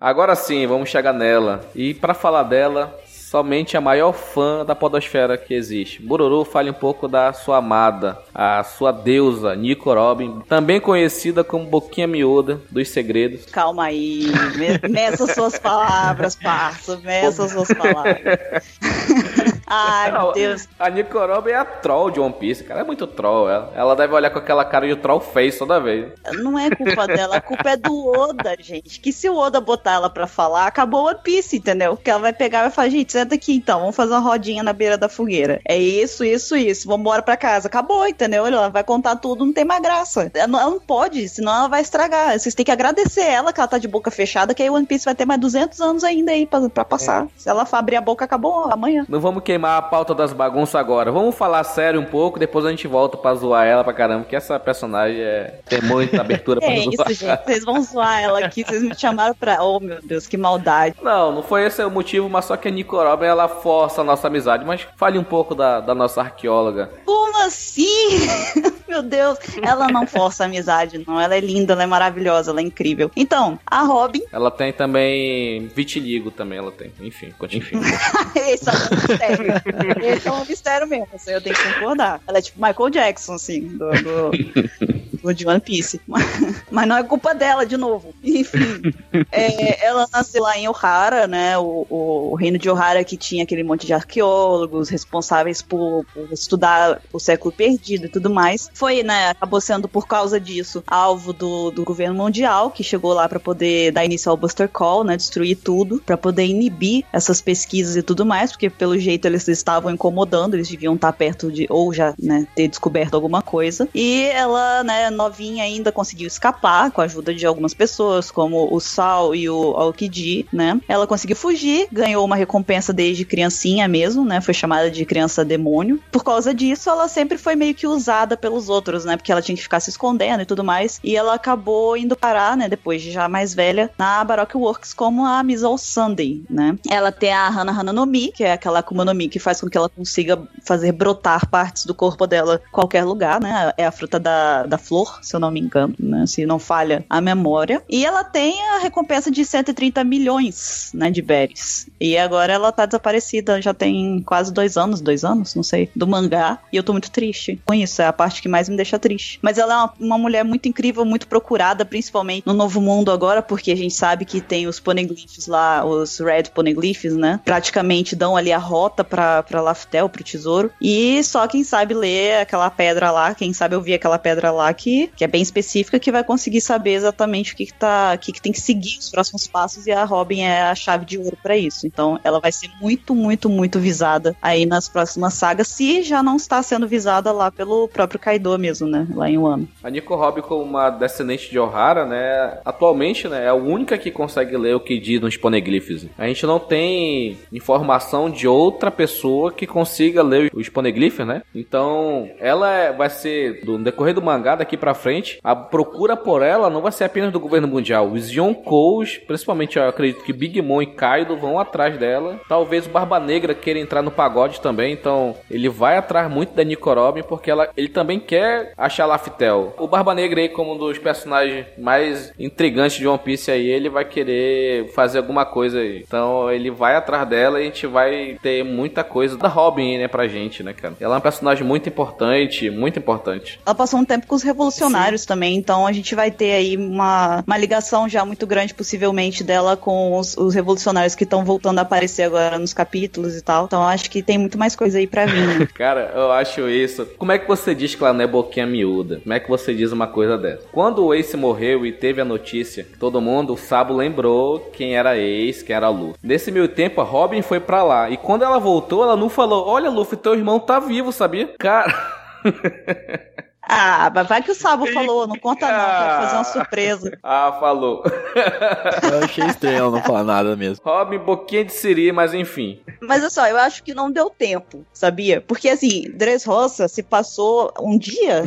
Agora sim, vamos chegar nela. E pra falar dela, somente a maior fã da podosfera que existe. Bururu, fale um pouco da sua amada, a sua deusa, Nico Robin, também conhecida como Boquinha Miúda dos Segredos. Calma aí. Me- Meça suas palavras, parça. Meça suas palavras. [LAUGHS] Ai, meu Deus. A Nico Robin é a troll de One Piece, cara. É muito troll. Ela, ela deve olhar com aquela cara de troll face toda vez. Não é culpa dela, a culpa é do Oda, gente. Que se o Oda botar ela pra falar, acabou o One Piece, entendeu? Que ela vai pegar e vai falar, gente, senta aqui então, vamos fazer uma rodinha na beira da fogueira. É isso, isso, isso. Vamos embora pra casa. Acabou, entendeu? Ela vai contar tudo, não tem mais graça. Ela não, ela não pode, senão ela vai estragar. Vocês têm que agradecer ela que ela tá de boca fechada, que aí o One Piece vai ter mais 200 anos ainda aí pra, pra passar. Se ela for abrir a boca, acabou amanhã. Não vamos queimar a pauta das bagunças agora. Vamos falar sério um pouco, depois a gente volta pra zoar ela pra caramba, porque essa personagem é... tem muita abertura pra É zoar. isso, gente. Vocês vão zoar ela aqui. Vocês me chamaram pra. Oh, meu Deus, que maldade. Não, não foi esse o motivo, mas só que a Nico Robin, ela força a nossa amizade. Mas fale um pouco da, da nossa arqueóloga. Como assim? [LAUGHS] Meu Deus, ela não força a amizade, não. Ela é linda, ela é maravilhosa, ela é incrível. Então, a Robin, Ela tem também vitiligo também, ela tem. Enfim, continua. Enfim. [LAUGHS] esse é. [LAUGHS] Esse é um mistério mesmo, aí eu tenho que concordar. Ela é tipo Michael Jackson, assim, do, do, [LAUGHS] de One Piece. [LAUGHS] Mas não é culpa dela, de novo. Enfim, [LAUGHS] é, ela nasceu lá em Ohara, né? O, o, o reino de Ohara que tinha aquele monte de arqueólogos responsáveis por, por estudar o século perdido e tudo mais. Foi, né? Acabou sendo por causa disso alvo do, do governo mundial, que chegou lá para poder dar início ao Buster Call, né? Destruir tudo, para poder inibir essas pesquisas e tudo mais, porque pelo jeito eles estavam incomodando, eles deviam estar perto de, ou já, né, ter descoberto alguma coisa. E ela, né, novinha ainda conseguiu escapar com a ajuda de algumas pessoas, como o Sal e o Aokiji, né? Ela conseguiu fugir, ganhou uma recompensa desde criancinha mesmo, né? Foi chamada de criança demônio. Por causa disso, ela sempre foi meio que usada pelos outros, né? Porque ela tinha que ficar se escondendo e tudo mais. E ela acabou indo parar, né? Depois de já mais velha, na Baroque Works como a Miss All Sunday, né? Ela tem a Hana Hana no Mi, que é aquela Akuma no Mi que faz com que ela consiga fazer brotar partes do corpo dela qualquer lugar, né? É a fruta da, da flor, se eu não me engano, né? Se não falha a memória. E ela tem a recompensa de 130 milhões, né? De berries. E agora ela tá desaparecida, já tem quase dois anos, dois anos, não sei, do mangá. E eu tô muito triste com isso, é a parte que mais me deixa triste. Mas ela é uma, uma mulher muito incrível, muito procurada, principalmente no Novo Mundo agora, porque a gente sabe que tem os poneglyphs lá, os Red Poneglyphs, né? Praticamente dão ali a rota pra, pra Laftel, pro tesouro. E só quem sabe ler aquela pedra lá, quem sabe ouvir aquela pedra lá, que que, que é bem específica, que vai conseguir saber exatamente o que, que, tá, o que, que tem que seguir os próximos passos, e a Robin é a chave de ouro para isso. Então ela vai ser muito, muito, muito visada aí nas próximas sagas, se já não está sendo visada lá pelo próprio Kaido mesmo, né? Lá em Wano. A Nico Robin, como uma descendente de Ohara, né? Atualmente, né? É a única que consegue ler o que diz nos poneglyphs. A gente não tem informação de outra pessoa que consiga ler os poneglyphs, né? Então, ela é, vai ser, no decorrer do mangá daqui pra frente, a procura por ela não vai ser apenas do governo mundial. Os Yonkous, principalmente eu acredito que Big Mom e Kaido vão atrás dela. Talvez o Barba Negra queira entrar no pagode também, então ele vai atrás muito da Nico Robin porque ela, ele também quer achar Laftel. O Barba Negra aí como um dos personagens mais intrigantes de One Piece aí, ele vai querer fazer alguma coisa aí. Então ele vai atrás dela e a gente vai ter muita coisa da Robin, né, pra gente, né, cara? Ela é um personagem muito importante, muito importante. Ela passou um tempo com os revolucionários Sim. também, então a gente vai ter aí uma, uma ligação já muito grande, possivelmente, dela com os, os revolucionários que estão voltando a aparecer agora nos capítulos e tal. Então acho que tem muito mais coisa aí pra vir. Né? [LAUGHS] cara, eu acho isso. Como é que você diz que ela não é boquinha miúda? Como é que você diz uma coisa dessa? Quando o Ace morreu e teve a notícia, todo mundo, o Sabo lembrou quem era Ace, quem era Luffy. Nesse meio tempo, a Robin foi para lá. E quando ela voltou, ela não falou: Olha, Luffy, teu irmão tá vivo, sabia? Cara. [LAUGHS] Ah, mas vai que o Sabo falou, não conta não, quero fazer uma surpresa. [LAUGHS] Ah, falou. [LAUGHS] Eu achei estranho não falar nada mesmo. Robin, boquinha de siri, mas enfim. Mas olha só, eu acho que não deu tempo, sabia? Porque assim, Dressrosa se passou um dia,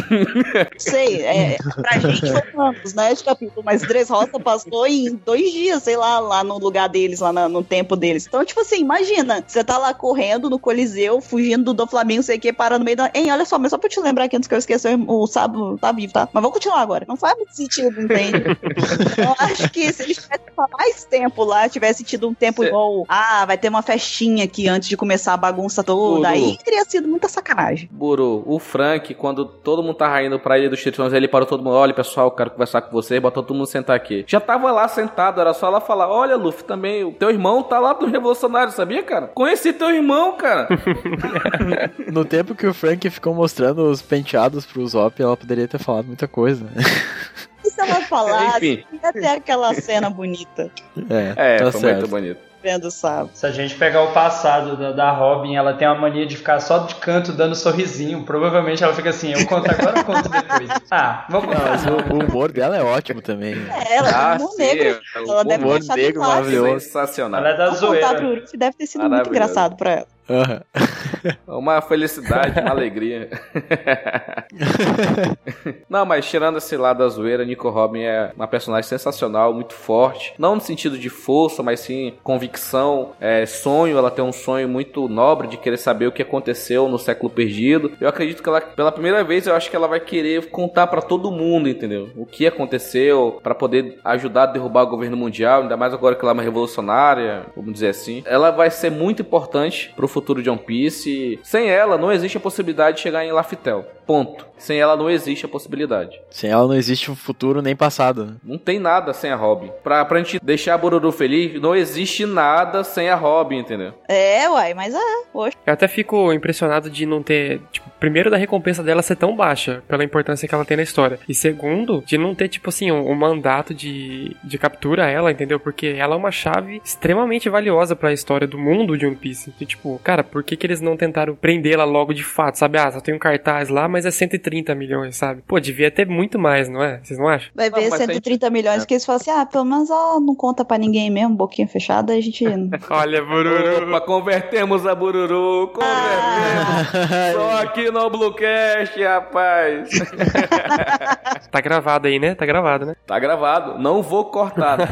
sei, é, pra gente foi anos, né, de capítulo, mas Dressrosa passou em dois dias, sei lá, lá no lugar deles, lá no, no tempo deles. Então, tipo assim, imagina, você tá lá correndo no Coliseu, fugindo do Flamengo, sei o que, para no meio da... Hein, olha só, mas só pra eu te lembrar aqui antes que eu esqueça, o Sábado tá vivo, tá? Mas vamos continuar agora. Não faz muito sentido, entende? [LAUGHS] eu acho que se eles tivessem mais tempo lá, tivesse tido um tempo Cê... igual, ah, vai ter uma festinha aqui antes de começar a bagunça toda, Buru. aí teria sido muita sacanagem. Buru, o Frank, quando todo mundo tava indo pra Ilha dos Tritões, ele parou todo mundo, olha pessoal, eu quero conversar com você, botou todo mundo sentar aqui. Já tava lá sentado, era só ela falar, olha Luffy, também, o teu irmão tá lá do Revolucionário, sabia, cara? Conheci teu irmão, cara. [LAUGHS] [LAUGHS] no tempo que o Frank ficou mostrando os penteados pro Zop, ela poderia ter falado muita coisa. [LAUGHS] se ela falasse, ia ter aquela cena bonita. É, é tá foi certo. muito bonito vendo, sabe? Se a gente pegar o passado da, da Robin, ela tem uma mania de ficar só de canto dando sorrisinho. Provavelmente ela fica assim, eu conto agora ou conto depois? [LAUGHS] Ah, vou contar. Mas o, o, humor dela é ótimo também. É, ela ah, tem humor sim, negro. Ela o deve humor negro maravilhoso. Sensacional. Ela é da zoeira. Contar pro Uruf deve ter sido muito engraçado pra ela. Uhum. [LAUGHS] uma felicidade, uma alegria. [LAUGHS] Não, mas tirando esse lado da zoeira, Nico Robin é uma personagem sensacional, muito forte. Não no sentido de força, mas sim convicção, é, sonho. Ela tem um sonho muito nobre de querer saber o que aconteceu no século perdido. Eu acredito que ela, pela primeira vez, eu acho que ela vai querer contar para todo mundo, entendeu? O que aconteceu para poder ajudar a derrubar o governo mundial, ainda mais agora que ela é uma revolucionária, vamos dizer assim. Ela vai ser muito importante pro futuro de One Piece. Sem ela, não existe a possibilidade de chegar em Laftel. Ponto. Sem ela não existe a possibilidade. Sem ela não existe um futuro nem passado. Né? Não tem nada sem a Robin. Pra, pra gente deixar a Bururu feliz, não existe nada sem a Robin, entendeu? É, uai, mas é, poxa. Eu até fico impressionado de não ter, tipo, primeiro da recompensa dela ser tão baixa, pela importância que ela tem na história. E segundo, de não ter, tipo assim, um, um mandato de, de captura a ela, entendeu? Porque ela é uma chave extremamente valiosa para a história do mundo de One Piece. E, tipo, cara, por que, que eles não tentaram prendê-la logo de fato, sabe? Ah, só tem um cartaz lá, mas é 130 milhões, sabe? Pô, devia ter muito mais, não é? Vocês não acham? Vai ver não, 130 gente... milhões é. que eles falam assim, ah, pelo menos ela não conta pra ninguém mesmo, boquinha fechada, a gente... [LAUGHS] Olha, Bururu. Opa, convertemos a Bururu, convertemos. Ah. Só no Bluecast, rapaz. [LAUGHS] tá gravado aí, né? Tá gravado, né? Tá gravado. Não vou cortar. [LAUGHS]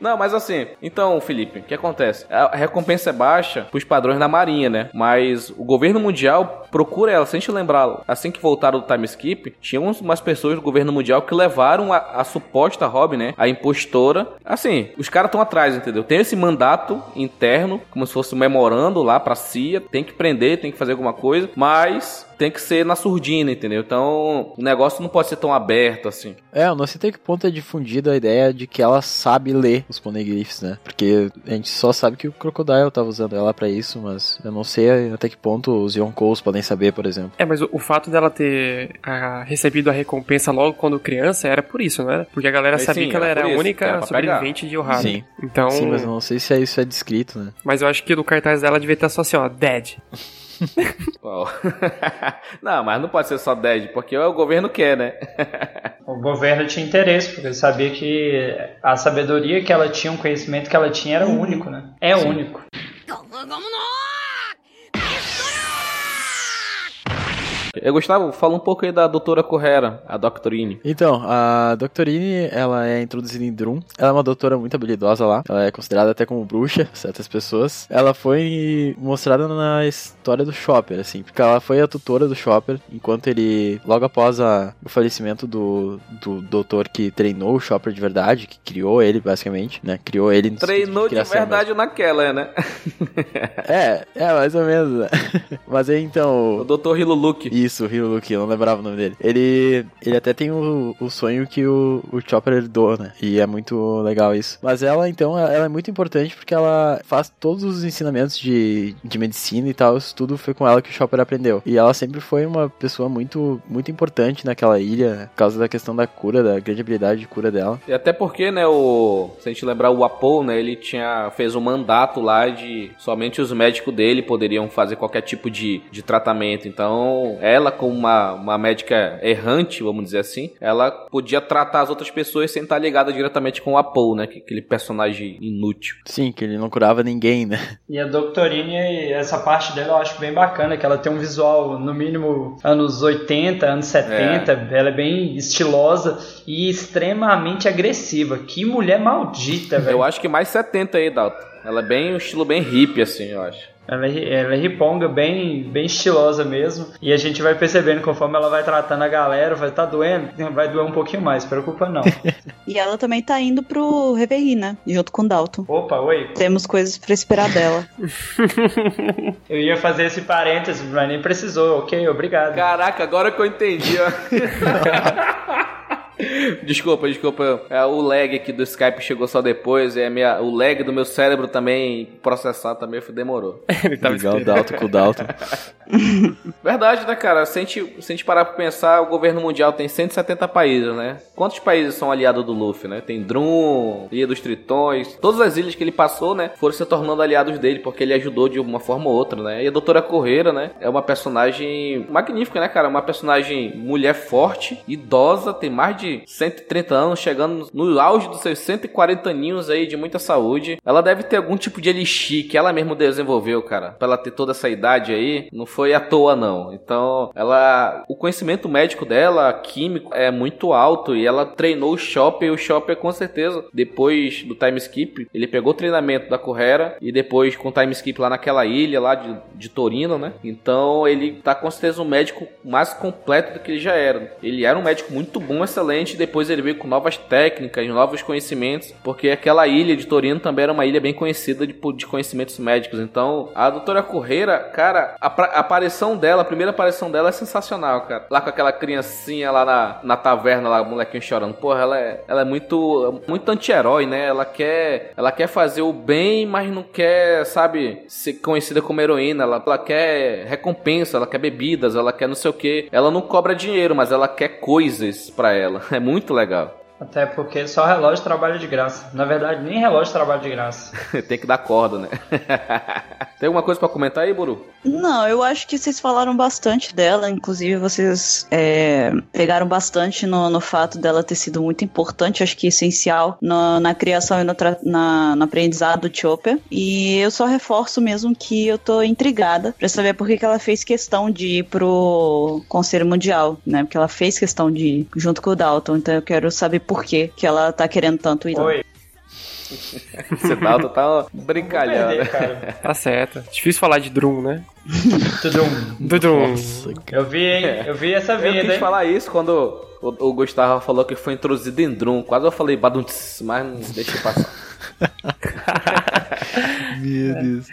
não, mas assim, então, Felipe, o que acontece? A recompensa é baixa pros padrões da Marinha, né? Mas o governo mundial procura ela. Se a gente lembrar, assim que voltaram do time skip, tinha umas pessoas do governo mundial que levaram a, a suposta Robin, né? A impostora. Assim, os caras estão atrás, entendeu? Tem esse mandato interno, como se fosse um memorando lá pra CIA. Tem que prender, tem que fazer alguma coisa. Mas tem que ser na surdina, entendeu? Então o negócio não pode ser tão aberto assim. É, eu não sei até que ponto é difundida a ideia de que ela sabe ler os poneglyphs, né? Porque a gente só sabe que o Crocodile tava usando ela para isso, mas eu não sei até que ponto os Yonkous podem saber, por exemplo. É, mas o, o fato dela ter ah, recebido a recompensa logo quando criança era por isso, não era? Porque a galera Mas sabia sim, que ela era era a única era sobrevivente de Ohara. Sim. Então. Sim, mas eu não sei se isso é descrito, né? Mas eu acho que no cartaz dela devia estar só assim, ó, dead. [LAUGHS] Não, mas não pode ser só Dead, porque o governo quer, né? [LAUGHS] O governo tinha interesse, porque ele sabia que a sabedoria que ela tinha, o conhecimento que ela tinha era único, né? É único. Eu Gustavo, fala um pouco aí da doutora Correra, a Doctorine. Então, a Doctorine, ela é introduzida em Drum. Ela é uma doutora muito habilidosa lá. Ela é considerada até como bruxa, [LAUGHS] certas pessoas. Ela foi mostrada na história do Chopper, assim, porque ela foi a tutora do Chopper, enquanto ele, logo após a- o falecimento do, do doutor que treinou o Chopper de verdade, que criou ele, basicamente, né? Criou ele Treinou de criação verdade naquela, né? mesmo. [LAUGHS] É, é, mais ou menos, né? [LAUGHS] Mas aí, então... O Dr. Hiluluki. Isso, o Hiroyuki, eu não lembrava o nome dele. Ele, ele até tem o, o sonho que o, o Chopper herdou, né? E é muito legal isso. Mas ela, então, ela é muito importante porque ela faz todos os ensinamentos de, de medicina e tal. Isso tudo foi com ela que o Chopper aprendeu. E ela sempre foi uma pessoa muito, muito importante naquela ilha, né? por causa da questão da cura, da grande habilidade de cura dela. E até porque, né, o. Se a gente lembrar, o Apo, né, ele tinha. fez um mandato lá de somente os médicos dele poderiam fazer qualquer tipo de, de tratamento. Então, ela, como uma, uma médica errante, vamos dizer assim, ela podia tratar as outras pessoas sem estar ligada diretamente com o Apo, né? que- Aquele personagem inútil. Sim, que ele não curava ninguém, né? E a Doctorine, essa parte dela eu acho bem bacana, que ela tem um visual, no mínimo, anos 80, anos 70. Ela é bem estilosa e extremamente agressiva. Que mulher maldita, velho. Eu acho que mais 70 aí, Dalton. Ela é bem um estilo bem hippie, assim, eu acho. Ela é, ela é riponga, bem, bem estilosa mesmo. E a gente vai percebendo conforme ela vai tratando a galera, vai tá doendo, vai doer um pouquinho mais, preocupa não. [LAUGHS] E ela também tá indo pro Reverie, né? Junto com o Dalton. Opa, oi. Temos coisas pra esperar dela. [LAUGHS] Eu ia fazer esse parênteses, mas nem precisou. Ok, obrigado. Caraca, agora que eu entendi, ó. [LAUGHS] [LAUGHS] Desculpa, desculpa. É, o lag aqui do Skype chegou só depois. É minha, o lag do meu cérebro também processar também foi- demorou. [LAUGHS] Ele tava Ligar o esperando. Dalton com o Dalton. [LAUGHS] Verdade, né, cara? Se a, gente, se a gente parar pra pensar, o governo mundial tem 170 países, né? Quantos países são aliados do Luffy, né? Tem Drum, Ilha dos Tritões. Todas as ilhas que ele passou, né? Foram se tornando aliados dele, porque ele ajudou de uma forma ou outra, né? E a Doutora Correira, né? É uma personagem magnífica, né, cara? Uma personagem mulher forte, idosa, tem mais de 130 anos, chegando no auge dos seus 140 aninhos aí de muita saúde. Ela deve ter algum tipo de elixir que ela mesmo desenvolveu, cara. Pra ela ter toda essa idade aí, não foi à toa, não. Então, ela. O conhecimento médico dela, químico, é muito alto e ela treinou o Chopper. E o Chopper, com certeza, depois do time skip, ele pegou o treinamento da Correra e depois com o time skip lá naquela ilha lá de, de Torino, né? Então, ele tá com certeza um médico mais completo do que ele já era. Ele era um médico muito bom, excelente. E depois ele veio com novas técnicas, novos conhecimentos, porque aquela ilha de Torino também era uma ilha bem conhecida de, de conhecimentos médicos. Então, a doutora Correira, cara, a, a aparição dela, a primeira aparição dela é sensacional, cara. Lá com aquela criancinha lá na, na taverna, lá, o molequinho chorando. Porra, ela é, ela é muito, muito anti-herói, né? Ela quer, ela quer fazer o bem, mas não quer, sabe, ser conhecida como heroína. Ela, ela quer recompensa, ela quer bebidas, ela quer não sei o que. Ela não cobra dinheiro, mas ela quer coisas pra ela. É muito legal. Até porque só relógio trabalha de graça. Na verdade, nem relógio trabalha de graça. [LAUGHS] Tem que dar corda, né? [LAUGHS] Tem alguma coisa pra comentar aí, Buru? Não, eu acho que vocês falaram bastante dela, inclusive vocês é, pegaram bastante no, no fato dela ter sido muito importante, acho que essencial na, na criação e no, na- no aprendizado do Chopper. E eu só reforço mesmo que eu tô intrigada pra saber por que, que ela fez questão de ir pro Conselho Mundial, né? Porque ela fez questão de ir junto com o Dalton, então eu quero saber por que, que ela tá querendo tanto ir lá. Oi. [LAUGHS] Dalton tá brincalhão, né? Perder, cara. Tá certo. Difícil falar de Drum, né? Tudum. Drum. Nossa, cara. Eu vi, hein? Eu vi essa Eu vinda, quis hein? falar isso quando o, o Gustavo falou que foi introduzido em Drum. Quase eu falei Baduntz, mas não deixa passar. [LAUGHS] Meu Deus.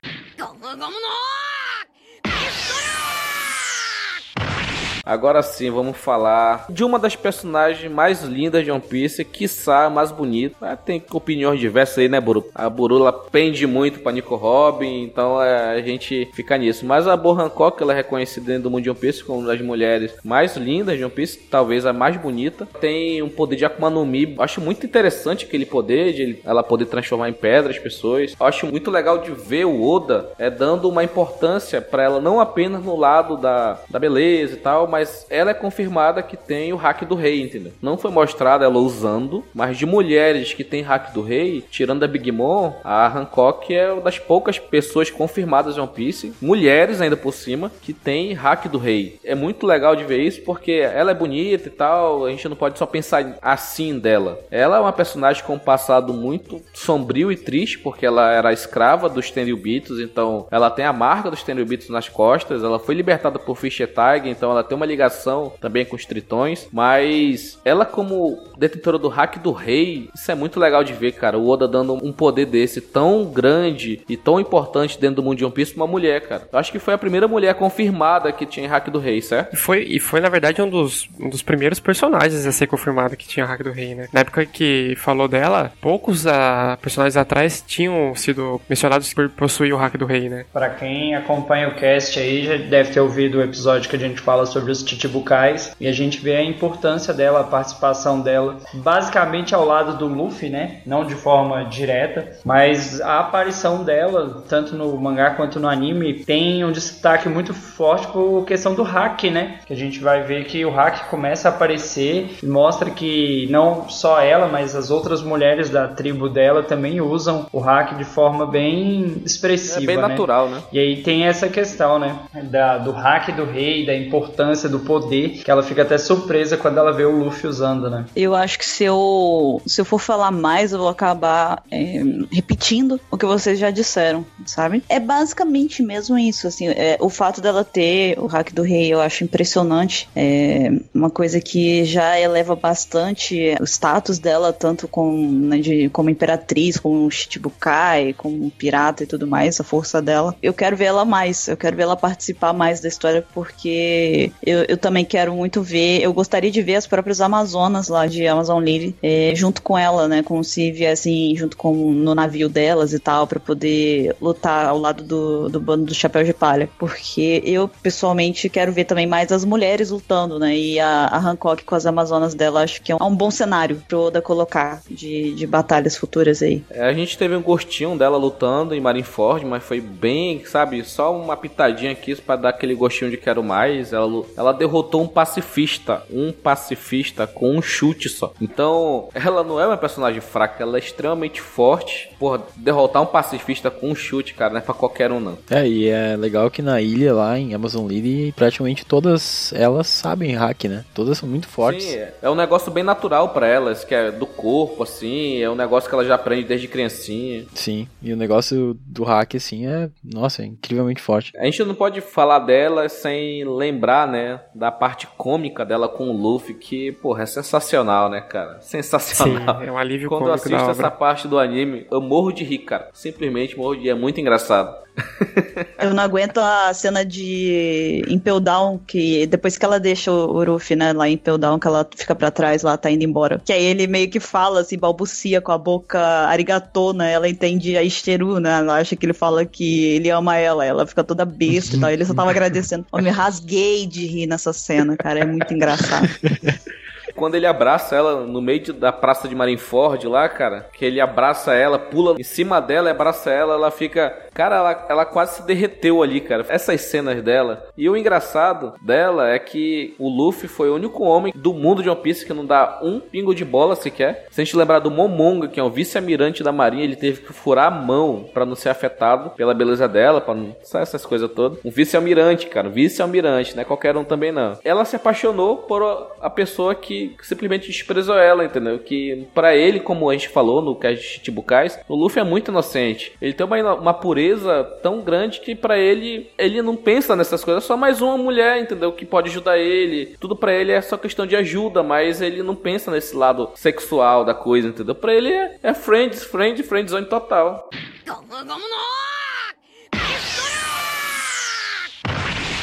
Agora sim, vamos falar de uma das personagens mais lindas de One Piece, quiçá mais bonita. Tem opiniões diversas aí, né, Buru? A Buru ela pende muito pra Nico Robin, então é, a gente fica nisso. Mas a Bo Hancock, ela é reconhecida dentro do mundo de One Piece como uma das mulheres mais lindas de One Piece, talvez a mais bonita. Tem um poder de Akuma no Mi. Acho muito interessante aquele poder de ela poder transformar em pedra as pessoas. Acho muito legal de ver o Oda é dando uma importância para ela não apenas no lado da, da beleza e tal, mas ela é confirmada que tem o hack do rei, entendeu? Não foi mostrada ela usando, mas de mulheres que tem hack do rei, tirando a Big Mom, a Hancock é uma das poucas pessoas confirmadas em One Piece, mulheres ainda por cima, que tem hack do rei. É muito legal de ver isso porque ela é bonita e tal, a gente não pode só pensar assim dela. Ela é uma personagem com um passado muito sombrio e triste, porque ela era escrava dos Tenryubitos, então ela tem a marca dos Tenryubitos nas costas, ela foi libertada por Fischer Tiger, então ela tem uma ligação também com os Tritões, mas ela como detentora do hack do rei, isso é muito legal de ver, cara, o Oda dando um poder desse tão grande e tão importante dentro do mundo de One Piece pra uma mulher, cara. Eu acho que foi a primeira mulher confirmada que tinha hack do rei, certo? Foi, e foi, na verdade, um dos, um dos primeiros personagens a ser confirmado que tinha hack do rei, né? Na época que falou dela, poucos a, ah, personagens atrás tinham sido mencionados por possuir o hack do rei, né? Pra quem acompanha o cast aí, já deve ter ouvido o episódio que a gente fala sobre os Chichibukais e a gente vê a importância dela, a participação dela, basicamente ao lado do Luffy, né? Não de forma direta, mas a aparição dela, tanto no mangá quanto no anime, tem um destaque muito forte por questão do hack, né? Que a gente vai ver que o hack começa a aparecer e mostra que não só ela, mas as outras mulheres da tribo dela também usam o hack de forma bem expressiva. É bem né? natural, né? E aí tem essa questão, né? Da, do hack do rei, da importância do poder, que ela fica até surpresa quando ela vê o Luffy usando, né? Eu acho que se eu, se eu for falar mais, eu vou acabar é, repetindo o que vocês já disseram, sabe? É basicamente mesmo isso, assim, é, o fato dela ter o hack do rei eu acho impressionante, é uma coisa que já eleva bastante o status dela, tanto com, né, de, como imperatriz, como Shichibukai, como pirata e tudo mais, a força dela. Eu quero ver ela mais, eu quero ver ela participar mais da história, porque eu, eu também quero muito ver, eu gostaria de ver as próprias Amazonas lá de Amazon Lily é, junto com ela, né, como se viessem junto com no navio delas e tal, para poder lutar ao lado do, do bando do Chapéu de Palha, porque eu pessoalmente quero ver também mais as mulheres lutando, né, e a, a Hancock com as Amazonas dela, acho que é um, é um bom cenário pro Oda colocar de, de batalhas futuras aí. É, a gente teve um gostinho dela lutando em Marineford, mas foi bem, sabe, só uma pitadinha aqui para dar aquele gostinho de quero mais. Ela, ela derrotou um pacifista, um pacifista com um chute só. Então, ela não é uma personagem fraca, ela é extremamente forte. Porra, derrotar um pacifista com um chute, cara, não é pra qualquer um, não. É, e é legal que na ilha lá em Amazon Lily, praticamente todas elas sabem hack, né? Todas são muito fortes. Sim, é, é um negócio bem natural para elas, que é do corpo, assim, é um negócio que ela já aprende desde criancinha. Sim, e o negócio do hack, assim, é, nossa, é incrivelmente forte. A gente não pode falar dela sem lembrar, né, da parte cômica dela com o Luffy, que, porra, é sensacional, né, cara? Sensacional. Sim, é um alívio Quando eu assisto essa parte do anime, eu morro de rir, cara. Simplesmente morro de rir, é muito engraçado. [LAUGHS] Eu não aguento a cena de Impel Down, que depois que ela deixa o Ruffy, né, lá em Impel Down, que ela fica pra trás lá, tá indo embora. Que aí ele meio que fala, assim, balbucia com a boca arigatona, ela entende a Isteru, né, ela acha que ele fala que ele ama ela, ela fica toda besta e tal, ele só tava agradecendo. Eu me rasguei de rir nessa cena, cara, é muito engraçado. [LAUGHS] Quando ele abraça ela no meio de, da praça de Marineford lá, cara, que ele abraça ela, pula em cima dela e abraça ela, ela fica. Cara, ela, ela quase se derreteu ali, cara. Essas cenas dela. E o engraçado dela é que o Luffy foi o único homem do mundo de One Piece que não dá um pingo de bola sequer. Se a gente lembrar do Momonga, que é o vice-almirante da marinha, ele teve que furar a mão para não ser afetado pela beleza dela, para não. Sabe essas coisas todas? Um vice-almirante, cara. vice-almirante, não é qualquer um também não. Ela se apaixonou por a pessoa que simplesmente desprezou ela, entendeu? Que para ele, como a gente falou no cast de Chichibukais, o Luffy é muito inocente. Ele tem uma, uma pureza tão grande que para ele, ele não pensa nessas coisas. É só mais uma mulher, entendeu? Que pode ajudar ele. Tudo para ele é só questão de ajuda, mas ele não pensa nesse lado sexual da coisa, entendeu? Pra ele é, é friends, friend, friendzone total.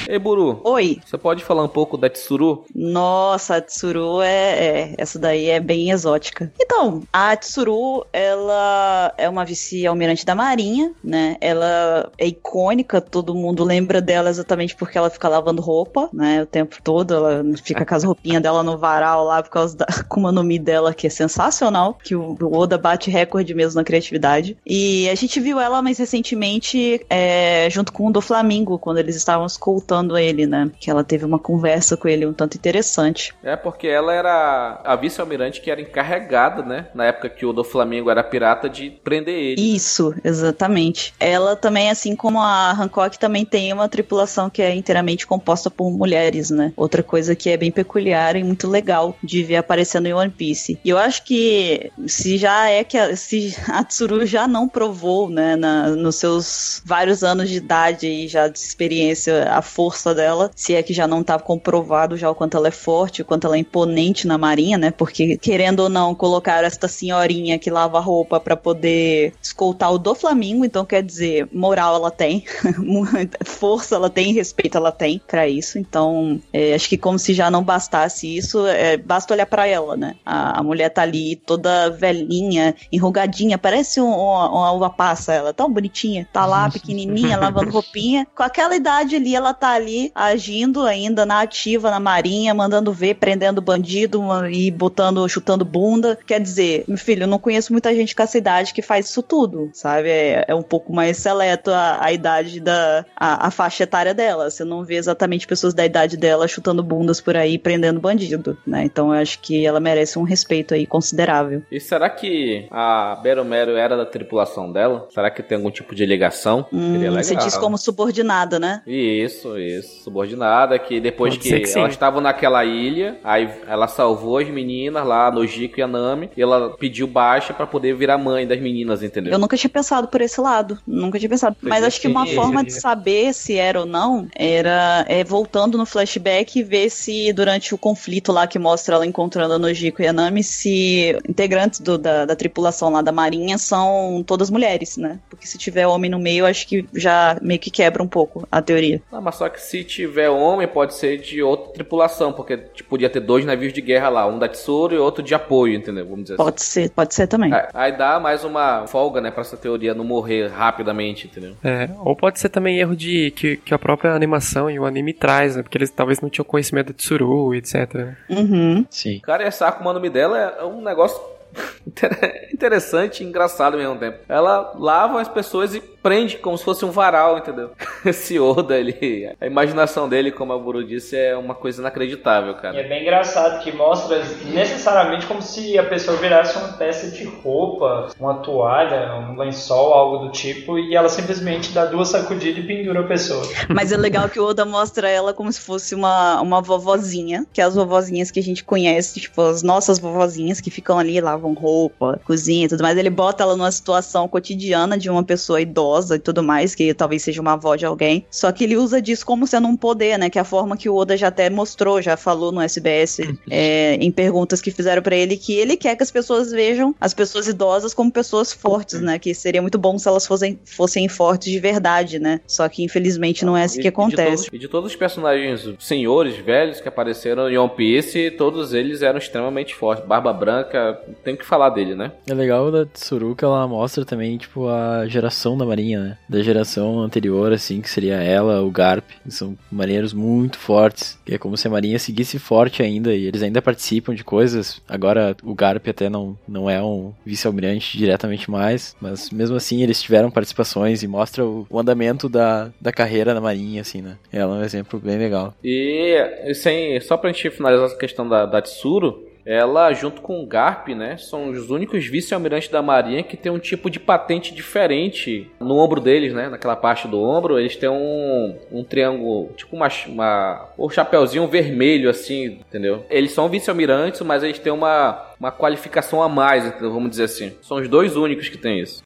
Ei, Buru. Oi. Você pode falar um pouco da Tsuru? Nossa, a Tsuru é, é, Essa daí é bem exótica. Então, a Tsuru, ela é uma vice-almirante da Marinha, né? Ela é icônica, todo mundo lembra dela exatamente porque ela fica lavando roupa, né? O tempo todo. Ela fica com as roupinhas dela no varal lá por causa da [LAUGHS] Akuma no Mi dela, que é sensacional. Que o Oda bate recorde mesmo na criatividade. E a gente viu ela mais recentemente é, junto com o do Flamingo, quando eles estavam escoltando ele, né? Que ela teve uma conversa com ele um tanto interessante. É, porque ela era a vice-almirante que era encarregada, né? Na época que o do Flamengo era pirata, de prender ele. Isso, exatamente. Ela também, assim como a Hancock, também tem uma tripulação que é inteiramente composta por mulheres, né? Outra coisa que é bem peculiar e muito legal de ver aparecendo em One Piece. E eu acho que se já é que a, se a Tsuru já não provou, né, na, nos seus vários anos de idade e já de experiência, a força dela, se é que já não tá comprovado já o quanto ela é forte, o quanto ela é imponente na marinha, né? Porque querendo ou não, colocaram esta senhorinha que lava roupa para poder escoltar o do Flamengo, então quer dizer, moral ela tem, [LAUGHS] força ela tem, respeito ela tem para isso. Então, é, acho que como se já não bastasse isso, é, basta olhar para ela, né? A, a, mulher tá ali toda velhinha, enrugadinha, parece um, uma, uma uva passa, ela tão bonitinha, tá lá [LAUGHS] pequenininha, lavando roupinha. Com aquela idade ali, ela tá ali agindo ainda na ativa na marinha, mandando ver, prendendo bandido e botando, chutando bunda. Quer dizer, meu filho, eu não conheço muita gente com essa idade que faz isso tudo, sabe? É, é um pouco mais seleto a, a idade da a, a, faixa etária dela. Você não vê exatamente pessoas da idade dela chutando bundas por aí, prendendo bandido, né? Então eu acho que ela merece um respeito aí considerável. E será que a Beromero era da tripulação dela? Será que tem algum tipo de ligação? Hum, você diz como subordinada, né? Isso, isso. Subordinada, que depois Pode que, que elas estavam naquela ilha, aí ela salvou as meninas lá, Nojiko e a Nami, e ela pediu baixa para poder virar mãe das meninas, entendeu? Eu nunca tinha pensado por esse lado. Nunca tinha pensado. Mas acho que uma forma [LAUGHS] de saber se era ou não era é, voltando no flashback e ver se durante o conflito lá que mostra ela encontrando a Nojiko e a Nami, se integrantes do, da, da tripulação lá da marinha são todas mulheres, né? Porque se tiver homem no meio, acho que já meio que quebra um pouco a teoria. Não, mas só que se tiver homem, pode ser de outra tripulação, porque tipo, podia ter dois navios de guerra lá, um da Tsuru e outro de apoio, entendeu? Vamos dizer pode assim. ser, pode ser também. Aí, aí dá mais uma folga, né, pra essa teoria não morrer rapidamente, entendeu? É, ou pode ser também erro de que, que a própria animação e o anime traz, né? Porque eles talvez não tinham conhecimento de Tsuru, etc. Uhum. Sim. Cara, essa Akuma no Mi dela é um negócio [LAUGHS] interessante e engraçado ao mesmo tempo. Ela lava as pessoas e prende como se fosse um varal, entendeu? [LAUGHS] Esse Oda, ele, a imaginação dele, como a Buru disse, é uma coisa inacreditável, cara. E é bem engraçado que mostra necessariamente como se a pessoa virasse uma peça de roupa, uma toalha, um lençol, algo do tipo, e ela simplesmente dá duas sacudidas e pendura a pessoa. Mas é legal que o Oda mostra ela como se fosse uma, uma vovozinha, que é as vovozinhas que a gente conhece, tipo, as nossas vovozinhas que ficam ali, lavam roupa, cozinha e tudo mais. Ele bota ela numa situação cotidiana de uma pessoa idosa idosa e tudo mais, que talvez seja uma avó de alguém. Só que ele usa disso como sendo um poder, né? Que é a forma que o Oda já até mostrou, já falou no SBS, é, em perguntas que fizeram para ele, que ele quer que as pessoas vejam as pessoas idosas como pessoas fortes, né? Que seria muito bom se elas fossem, fossem fortes de verdade, né? Só que infelizmente não é assim que acontece. E de, todos, e de todos os personagens senhores, velhos que apareceram em One Piece, todos eles eram extremamente fortes. Barba Branca, tem que falar dele, né? É legal da Tsuru que ela mostra também, tipo, a geração da marinha, né? Da geração anterior, assim, que seria ela, o Garp. São marinheiros muito fortes. Que é como se a marinha seguisse forte ainda. E eles ainda participam de coisas. Agora, o Garp até não, não é um vice-almirante diretamente mais. Mas mesmo assim, eles tiveram participações e mostra o, o, andamento da, da carreira na marinha, assim, né? Ela é um exemplo bem legal. E sem, só pra gente finalizar essa questão da, da Tsuru, ela, junto com o Garp, né, são os únicos vice-almirantes da Marinha que tem um tipo de patente diferente no ombro deles, né, naquela parte do ombro, eles têm um, um triângulo, tipo uma, uma um chapéuzinho vermelho, assim, entendeu? Eles são vice-almirantes, mas eles têm uma, uma qualificação a mais, vamos dizer assim. São os dois únicos que têm isso.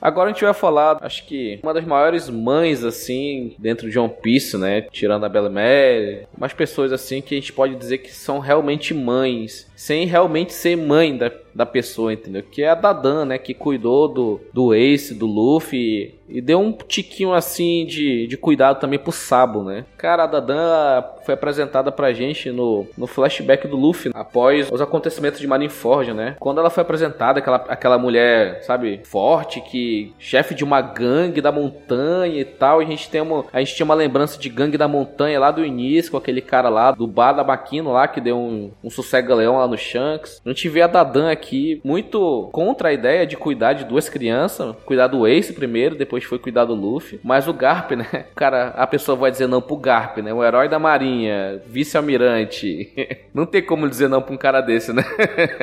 Agora a gente vai falar, acho que uma das maiores mães, assim, dentro de One Piece, né? Tirando a Bella Mary, umas pessoas, assim, que a gente pode dizer que são realmente mães, sem realmente ser mãe da da pessoa, entendeu? Que é a Dadan, né? Que cuidou do, do Ace, do Luffy e deu um tiquinho assim de, de cuidado também pro Sabo, né? Cara, a Dadan foi apresentada pra gente no, no flashback do Luffy após os acontecimentos de Marineford, né? Quando ela foi apresentada, aquela, aquela mulher, sabe, forte, que chefe de uma gangue da montanha e tal, e a gente tem uma, a gente tinha uma lembrança de gangue da montanha lá do início, com aquele cara lá do bar da Maquino lá, que deu um, um sossega-leão lá no Shanks. A gente vê a Dadan aqui muito contra a ideia de cuidar de duas crianças, cuidar do Ace primeiro, depois foi cuidar do Luffy. Mas o Garp, né? [LAUGHS] Cara, a pessoa vai dizer não pro Garp, né? O herói da marinha, vice-almirante. [LAUGHS] Não tem como dizer não pra um cara desse, né?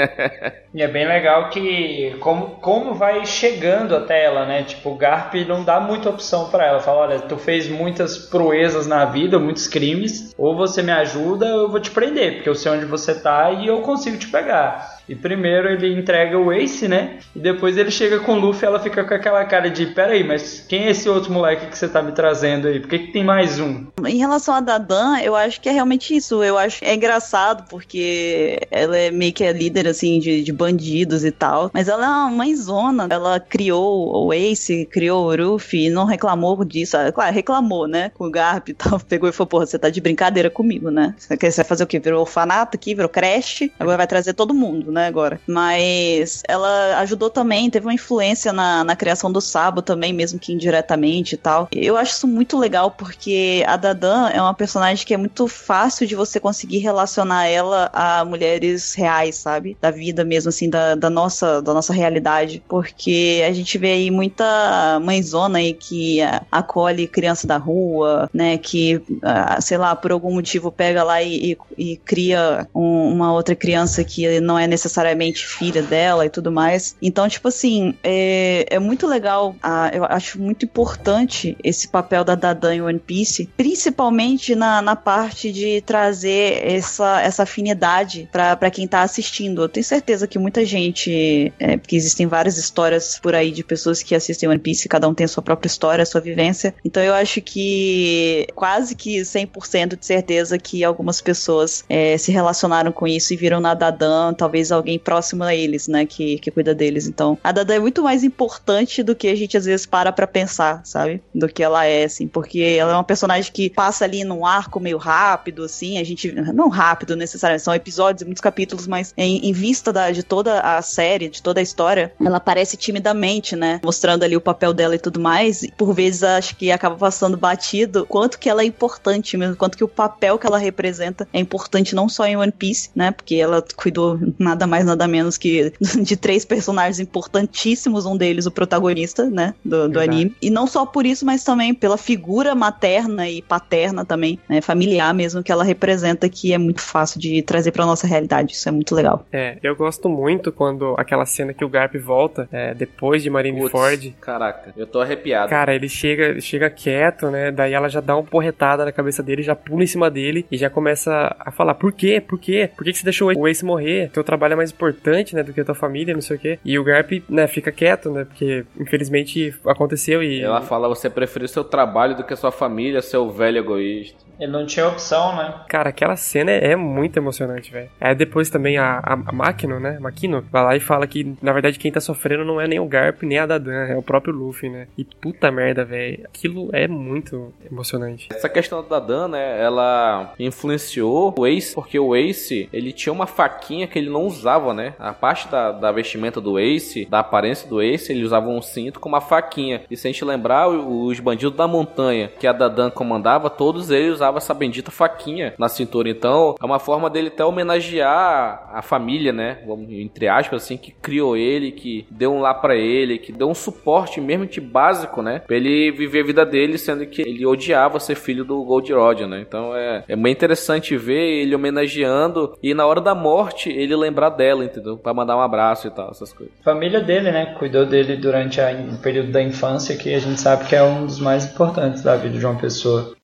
[LAUGHS] e é bem legal que como, como vai chegando até ela, né? Tipo, o Garp não dá muita opção para ela. Fala, olha, tu fez muitas proezas na vida, muitos crimes, ou você me ajuda ou eu vou te prender, porque eu sei onde você tá e eu consigo te pegar. E primeiro ele entrega o Ace, né? E depois ele chega com o Luffy ela fica com aquela cara de: Pera aí, mas quem é esse outro moleque que você tá me trazendo aí? Por que, que tem mais um? Em relação a Dadan, eu acho que é realmente isso. Eu acho é engraçado porque ela é meio que a líder, assim, de, de bandidos e tal. Mas ela é uma mãezona. Ela criou o Ace, criou o Luffy e não reclamou disso. Ah, claro, reclamou, né? Com o Garp e tal. [LAUGHS] Pegou e falou: Porra, você tá de brincadeira comigo, né? Você vai fazer o quê? Virou orfanato aqui, virou creche. Agora vai trazer todo mundo, né? Agora. Mas ela ajudou também, teve uma influência na, na criação do Sabo também, mesmo que indiretamente e tal. Eu acho isso muito legal porque a Dadan é uma personagem que é muito fácil de você conseguir relacionar ela a mulheres reais, sabe? Da vida mesmo, assim, da, da, nossa, da nossa realidade. Porque a gente vê aí muita mãezona aí que acolhe criança da rua, né? Que, ah, sei lá, por algum motivo pega lá e, e, e cria um, uma outra criança que não é necessariamente filha dela e tudo mais. Então, tipo assim, é, é muito legal, a, eu acho muito importante esse papel da Dadan em One Piece, principalmente na, na parte de trazer essa, essa afinidade para quem tá assistindo. Eu tenho certeza que muita gente, é, porque existem várias histórias por aí de pessoas que assistem One Piece, cada um tem a sua própria história, a sua vivência. Então eu acho que quase que 100% de certeza que algumas pessoas é, se relacionaram com isso e viram na Dadan, talvez alguém próximo a eles, né, que, que cuida deles. Então, a Dada é muito mais importante do que a gente às vezes para pra pensar, sabe? Do que ela é, assim, porque ela é uma personagem que passa ali num arco meio rápido, assim, a gente, não rápido necessariamente, são episódios e muitos capítulos, mas em, em vista da, de toda a série, de toda a história, ela aparece timidamente, né, mostrando ali o papel dela e tudo mais, e por vezes acho que acaba passando batido quanto que ela é importante mesmo, quanto que o papel que ela representa é importante não só em One Piece, né, porque ela cuidou nada mais, nada menos que [LAUGHS] de três personagens importantíssimos, um deles o protagonista, né, do, do anime. E não só por isso, mas também pela figura materna e paterna também, né, familiar mesmo que ela representa, que é muito fácil de trazer pra nossa realidade. Isso é muito legal. É, eu gosto muito quando aquela cena que o Garp volta, é, depois de Marineford. Caraca, eu tô arrepiado. Cara, ele chega, ele chega quieto, né, daí ela já dá uma porretada na cabeça dele, já pula em cima dele e já começa a falar, por quê? Por quê? Por que, que você deixou o Ace morrer? Teu trabalho é mais importante né, do que a tua família, não sei o quê. E o Garp, né, fica quieto, né, porque infelizmente aconteceu e... Ela fala, você prefere seu trabalho do que a sua família, seu velho egoísta. Ele não tinha opção, né? Cara, aquela cena é, muito emocionante, velho. Aí depois também a, a, a Makino, né? Makino vai lá e fala que, na verdade, quem tá sofrendo não é nem o Garp, nem a Dadan, é o próprio Luffy, né? E puta merda, velho. Aquilo é muito emocionante. Essa questão da Dadan, né? Ela influenciou o Ace, porque o Ace, ele tinha uma faquinha que ele não usava, né? A parte da, da vestimenta do Ace, da aparência do Ace, ele usava um cinto com uma faquinha. E se a gente lembrar, os bandidos da montanha que a Dadan comandava, todos eles usavam usava essa bendita faquinha na cintura. Então, é uma forma dele até homenagear a família, né? Vamos, entre aspas, assim, que criou ele, que deu um lá para ele, que deu um suporte mesmo que básico, né? Pra ele viver a vida dele, sendo que ele odiava ser filho do Gold Roger, né? Então é, é bem interessante ver ele homenageando e na hora da morte ele lembrar dela, entendeu? Pra mandar um abraço e tal, essas coisas. Família dele, né? Cuidou dele durante a, o período da infância, que a gente sabe que é um dos mais importantes da vida de uma pessoa.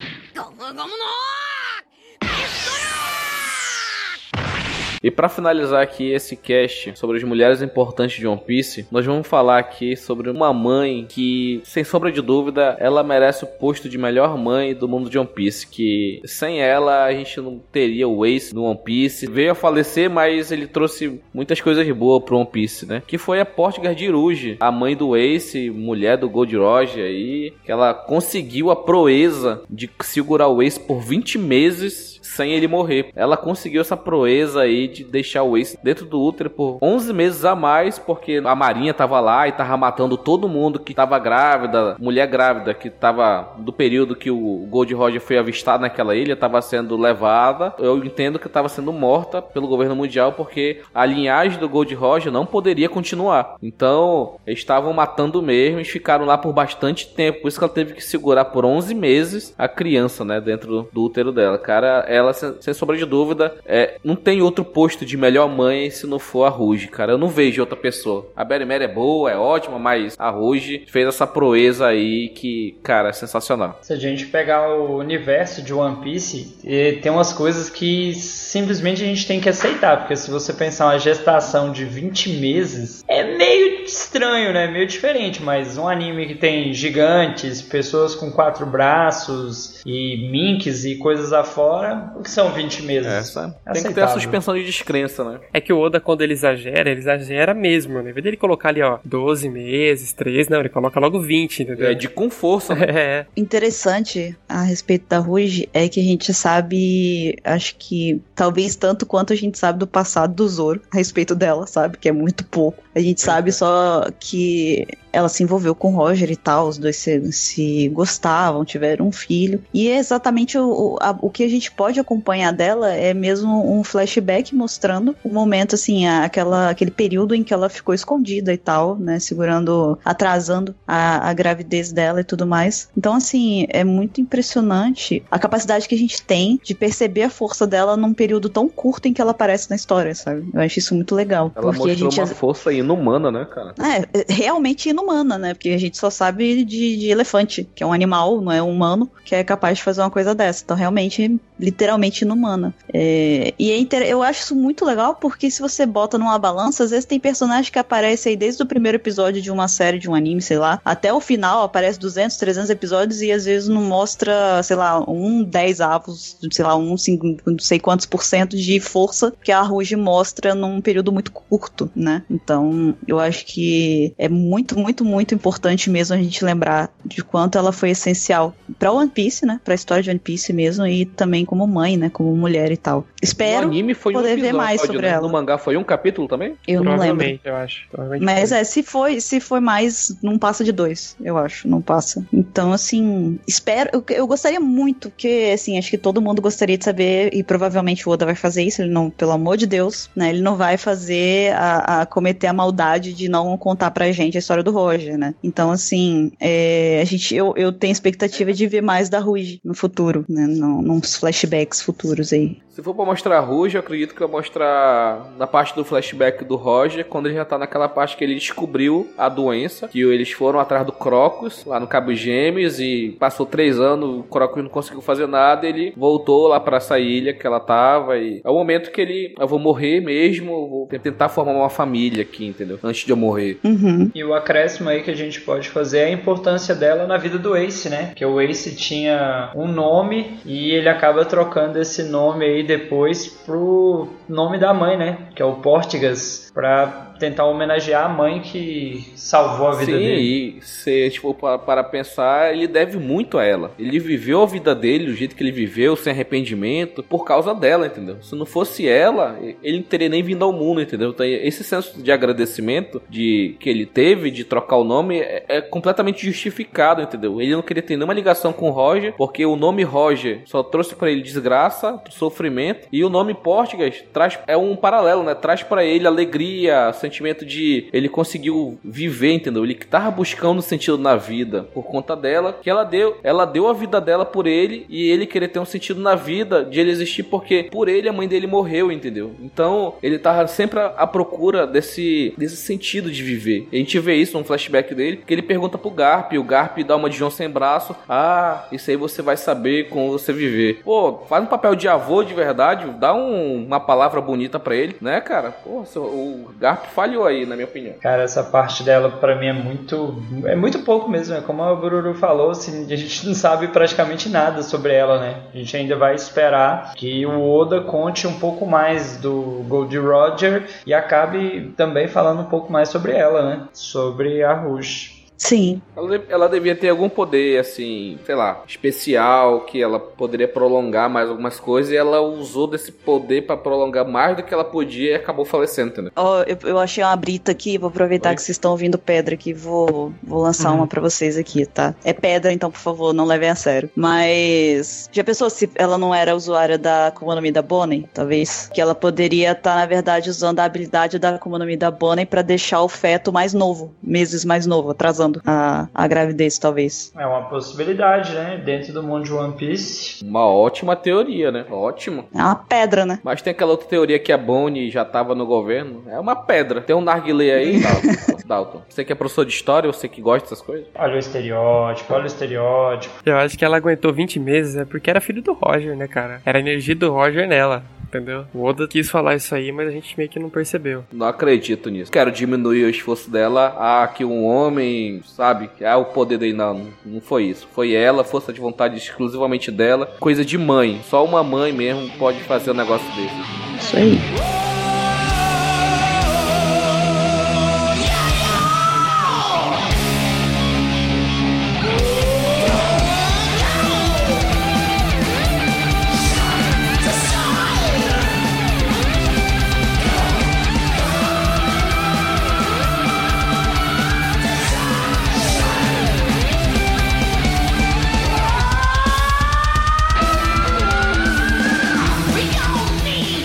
E para finalizar aqui esse cast sobre as mulheres importantes de One Piece, nós vamos falar aqui sobre uma mãe que, sem sombra de dúvida, ela merece o posto de melhor mãe do mundo de One Piece, que sem ela a gente não teria o Ace no One Piece. Veio a falecer, mas ele trouxe muitas coisas boas pro One Piece, né? Que foi a Portgas de Iruji, a mãe do Ace, mulher do Gold Roger aí, que ela conseguiu a proeza de segurar o Ace por 20 meses sem ele morrer. Ela conseguiu essa proeza aí de deixar o Ace dentro do útero por 11 meses a mais, porque a Marinha tava lá e tava matando todo mundo que tava grávida, mulher grávida que tava do período que o Gold Roger foi avistado naquela ilha, tava sendo levada. Eu entendo que tava sendo morta pelo governo mundial porque a linhagem do Gold Roger não poderia continuar. Então, eles estavam matando mesmo e ficaram lá por bastante tempo. Por isso que ela teve que segurar por 11 meses a criança, né, dentro do útero dela. Cara, ela sem sombra de dúvida, é, não tem outro posto de melhor mãe se não for a Ruge, cara. Eu não vejo outra pessoa. A Berry Mary é boa, é ótima, mas a Ruge fez essa proeza aí que, cara, é sensacional. Se a gente pegar o universo de One Piece, tem umas coisas que simplesmente a gente tem que aceitar, porque se você pensar uma gestação de 20 meses, é meio estranho, né? Meio diferente, mas um anime que tem gigantes, pessoas com quatro braços e minks e coisas afora, o que são 20 meses? Essa. É, tem que ter a suspensão de descrença, né? É que o Oda, quando ele exagera, ele exagera mesmo, né? Em vez dele colocar ali, ó, 12 meses, 13, não, ele coloca logo 20, entendeu? É de com força, né? [LAUGHS] É. Interessante a respeito da Ruge é que a gente sabe, acho que talvez tanto quanto a gente sabe do passado do Zoro a respeito dela, sabe? Que é muito pouco. A gente sabe só que ela se envolveu com o Roger e tal, os dois se, se gostavam, tiveram um filho. E é exatamente o, a, o que a gente pode acompanhar dela é mesmo um flashback mostrando o momento, assim, aquela, aquele período em que ela ficou escondida e tal, né? Segurando, atrasando a, a gravidez dela e tudo mais. Então, assim, é muito impressionante a capacidade que a gente tem de perceber a força dela num período tão curto em que ela aparece na história, sabe? Eu acho isso muito legal. Ela porque a gente uma força inumana, né, cara? É, realmente inumana, né? Porque a gente só sabe de, de elefante, que é um animal, não é um humano, que é capaz de fazer uma coisa dessa. Então, realmente, literalmente inumana. É, e é inter... eu acho isso muito legal porque se você bota numa balança, às vezes tem personagem que aparece aí desde o primeiro episódio de uma série, de um anime, sei lá, até o final aparece 200, 300 episódios e às vezes não mostra, sei lá, um 10 avos, sei lá, um cinco, não sei quantos por cento de força que a Ruge mostra num período muito curto, né? Então, eu acho que é muito, muito, muito importante mesmo a gente lembrar de quanto ela foi essencial para One Piece, né? Para a história de One Piece mesmo e também como mãe, né? Como mulher e tal. Espero anime foi poder um ver mais sobre né? ela. No mangá foi um capítulo também? Eu não lembro. Eu acho. Mas foi. é, se foi, se foi mais, não passa de dois, eu acho, não passa. Então, assim, espero, eu, eu gostaria muito, que, assim, acho que todo mundo gostaria de saber, e provavelmente o Oda vai fazer isso, ele não, pelo amor de Deus, né, ele não vai fazer, a, a cometer a maldade de não contar pra gente a história do Roger, né. Então, assim, é, a gente, eu, eu tenho expectativa de ver mais da Ruige no futuro, né, num, nos flashbacks futuros aí. Se for pra mostrar a Rouge, eu acredito que vai mostrar na parte do flashback do Roger, quando ele já tá naquela parte que ele descobriu a doença, que eles foram atrás do Crocus, lá no Cabo Gêmeos, e passou três anos, o Crocus não conseguiu fazer nada, ele voltou lá pra essa ilha que ela tava, e é o momento que ele, eu vou morrer mesmo, vou tentar formar uma família aqui, entendeu? Antes de eu morrer. Uhum. E o acréscimo aí que a gente pode fazer é a importância dela na vida do Ace, né? Que o Ace tinha um nome e ele acaba trocando esse nome aí depois pro nome da mãe, né? Que é o Portigas, pra tentar homenagear a mãe que salvou a vida Sim, dele. e se tipo, para, para pensar, ele deve muito a ela. Ele viveu a vida dele do jeito que ele viveu, sem arrependimento, por causa dela, entendeu? Se não fosse ela, ele não teria nem vindo ao mundo, entendeu? Então, esse senso de agradecimento de que ele teve de trocar o nome é, é completamente justificado, entendeu? Ele não queria ter nenhuma ligação com o Roger, porque o nome Roger só trouxe para ele desgraça, sofrimento, e o nome Portugas traz é um paralelo, né? Traz para ele alegria, sentimento sentimento de ele conseguiu viver, entendeu? Ele tava buscando sentido na vida por conta dela, que ela deu, ela deu a vida dela por ele e ele querer ter um sentido na vida de ele existir porque por ele a mãe dele morreu, entendeu? Então, ele tava sempre à procura desse desse sentido de viver. A gente vê isso num flashback dele, que ele pergunta pro Garp, o Garp dá uma de João sem braço. Ah, isso aí você vai saber como você viver. Pô, faz um papel de avô de verdade, dá um, uma palavra bonita para ele, né, cara? Pô, o Garp falhou aí, na minha opinião. Cara, essa parte dela para mim é muito é muito pouco mesmo, é como a Bururu falou, assim, a gente não sabe praticamente nada sobre ela, né? A gente ainda vai esperar que o Oda conte um pouco mais do Gold Roger e acabe também falando um pouco mais sobre ela, né? Sobre a Rush. Sim. Ela, ela, devia ter algum poder, assim, sei lá, especial, que ela poderia prolongar mais algumas coisas, e ela usou desse poder para prolongar mais do que ela podia e acabou falecendo, né? Oh, eu, eu achei uma brita aqui, vou aproveitar Oi? que vocês estão ouvindo pedra aqui, vou, vou lançar uhum. uma para vocês aqui, tá? É pedra, então, por favor, não levem a sério. Mas, já pensou se ela não era usuária da Akuma no Mi da Bonnie, talvez? Que ela poderia estar, tá, na verdade, usando a habilidade da Akuma no Mi da Bonnie pra deixar o feto mais novo, meses mais novo, atrasando a, a gravidez, talvez. É uma possibilidade, né? Dentro do mundo de One Piece. Uma ótima teoria, né? Ótimo. É uma pedra, né? Mas tem aquela outra teoria que a Bonnie já tava no governo. É uma pedra. Tem um narguilé aí, [LAUGHS] Dalton. Dalton. Você que é professor de história, você que gosta dessas coisas? Olha o estereótipo, olha o estereótipo. Eu acho que ela aguentou 20 meses é porque era filho do Roger, né, cara? Era a energia do Roger nela entendeu? O Oda quis falar isso aí, mas a gente meio que não percebeu. Não acredito nisso. Quero diminuir o esforço dela. Ah, que um homem, sabe? Ah, o poder dele. Não, não foi isso. Foi ela, força de vontade exclusivamente dela. Coisa de mãe. Só uma mãe mesmo pode fazer um negócio desse. Isso aí.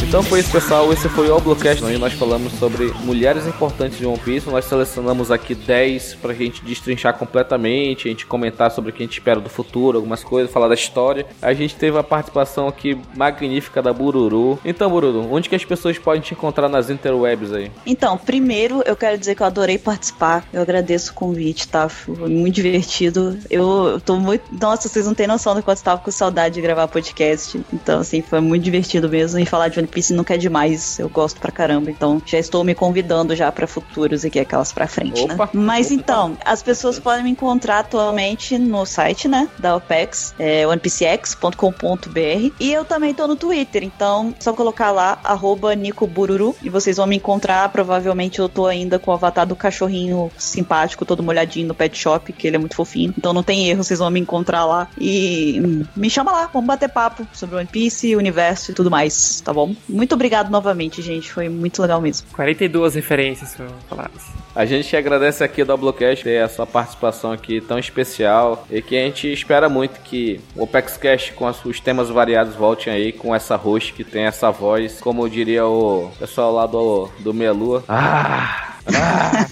Então foi isso, pessoal. Esse foi o Oblocast, onde nós falamos sobre mulheres importantes de One Piece. Nós selecionamos aqui 10 pra gente destrinchar completamente, a gente comentar sobre o que a gente espera do futuro, algumas coisas, falar da história. A gente teve a participação aqui magnífica da Bururu. Então, Bururu, onde que as pessoas podem te encontrar nas interwebs aí? Então, primeiro eu quero dizer que eu adorei participar. Eu agradeço o convite, tá? Foi muito divertido. Eu, tô muito. Nossa, vocês não têm noção do quanto eu tava com saudade de gravar podcast. Então, assim, foi muito divertido mesmo. E falar de One Piece nunca é demais. Eu gosto pra caramba. Então já estou me convidando já para futuros e que aquelas pra frente, né? Opa. né? Mas então, as pessoas podem me encontrar atualmente no site, né? Da OPEX, é onepcx.com.br. E eu também tô no Twitter. Então, só colocar lá, arroba NicoBururu, e vocês vão me encontrar. Provavelmente eu tô ainda com o avatar do cachorrinho simpático, todo molhadinho no pet shop, que ele é muito fofinho. Então não tem erro, vocês vão me encontrar lá. E hum, me chama lá, vamos bater papo sobre One Piece, universo e tudo mais, tá bom? Muito obrigado novamente, gente. Foi muito legal mesmo. 42 referências, eu falar A gente agradece aqui do Doublecast ter essa participação aqui tão especial e que a gente espera muito que o OpexCast com os temas variados voltem aí com essa host que tem essa voz, como diria o pessoal lá do, do Meia Lua. Ah! ah.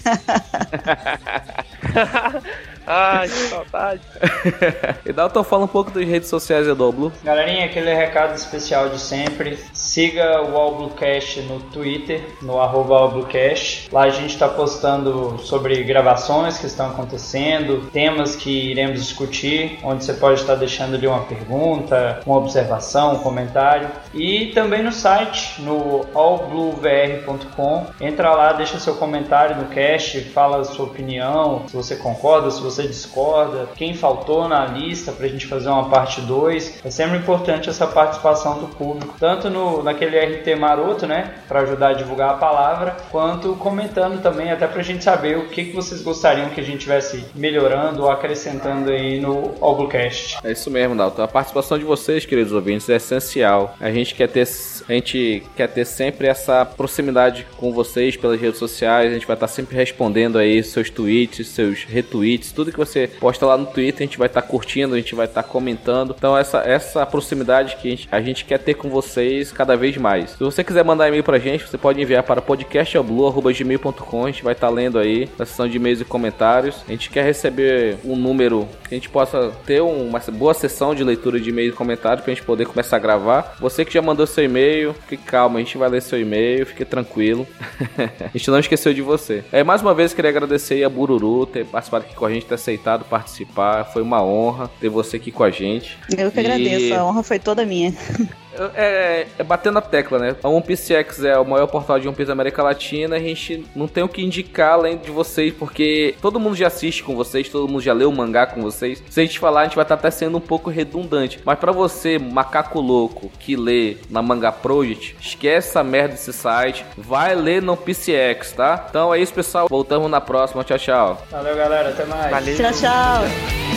[LAUGHS] [LAUGHS] [LAUGHS] Ai, que saudade. [LAUGHS] e Dalton, fala um pouco das redes sociais do Oblu. Galerinha, aquele recado especial de sempre. Siga o Alblucast no Twitter, no arroba Lá a gente está postando sobre gravações que estão acontecendo, temas que iremos discutir, onde você pode estar deixando ali uma pergunta, uma observação, um comentário. E também no site, no allbluevr.com. Entra lá, deixa seu comentário no cast, fala a sua opinião, se você concorda, se você você discorda, quem faltou na lista para a gente fazer uma parte 2. É sempre importante essa participação do público, tanto no, naquele RT maroto, né, para ajudar a divulgar a palavra, quanto comentando também, até para a gente saber o que, que vocês gostariam que a gente tivesse melhorando ou acrescentando aí no Oblocast. É isso mesmo, Dalton. A participação de vocês, queridos ouvintes, é essencial. A gente quer ter, a gente quer ter sempre essa proximidade com vocês pelas redes sociais. A gente vai estar sempre respondendo aí seus tweets, seus retweets, tudo que você posta lá no Twitter, a gente vai estar curtindo, a gente vai estar comentando. Então essa, essa proximidade que a gente, a gente quer ter com vocês cada vez mais. Se você quiser mandar e-mail pra gente, você pode enviar para podcastblue.gmail.com, a gente vai estar lendo aí na seção de e-mails e comentários. A gente quer receber um número que a gente possa ter uma boa sessão de leitura de e-mails e comentários pra gente poder começar a gravar. Você que já mandou seu e-mail, fique calma, a gente vai ler seu e-mail, fique tranquilo. [LAUGHS] a gente não esqueceu de você. É, mais uma vez, queria agradecer a Bururu ter participado aqui com a gente, ter aceitado participar. Foi uma honra ter você aqui com a gente. Eu que e... agradeço, a honra foi toda minha. [LAUGHS] é, é batendo a tecla, né? A One Piece X é o maior portal de One Piece da América Latina. A gente não tem o que indicar além de vocês, porque todo mundo já assiste com vocês, todo mundo já leu o mangá com vocês. Se a gente falar, a gente vai estar até sendo um pouco redundante. Mas para você, macaco louco, que lê na Manga Project, esquece essa merda desse site. Vai ler no Piece X, tá? Então é isso, pessoal. Voltamos na próxima. Tchau, tchau. Valeu, galera. Até mais. Valeu. Tchau, tchau.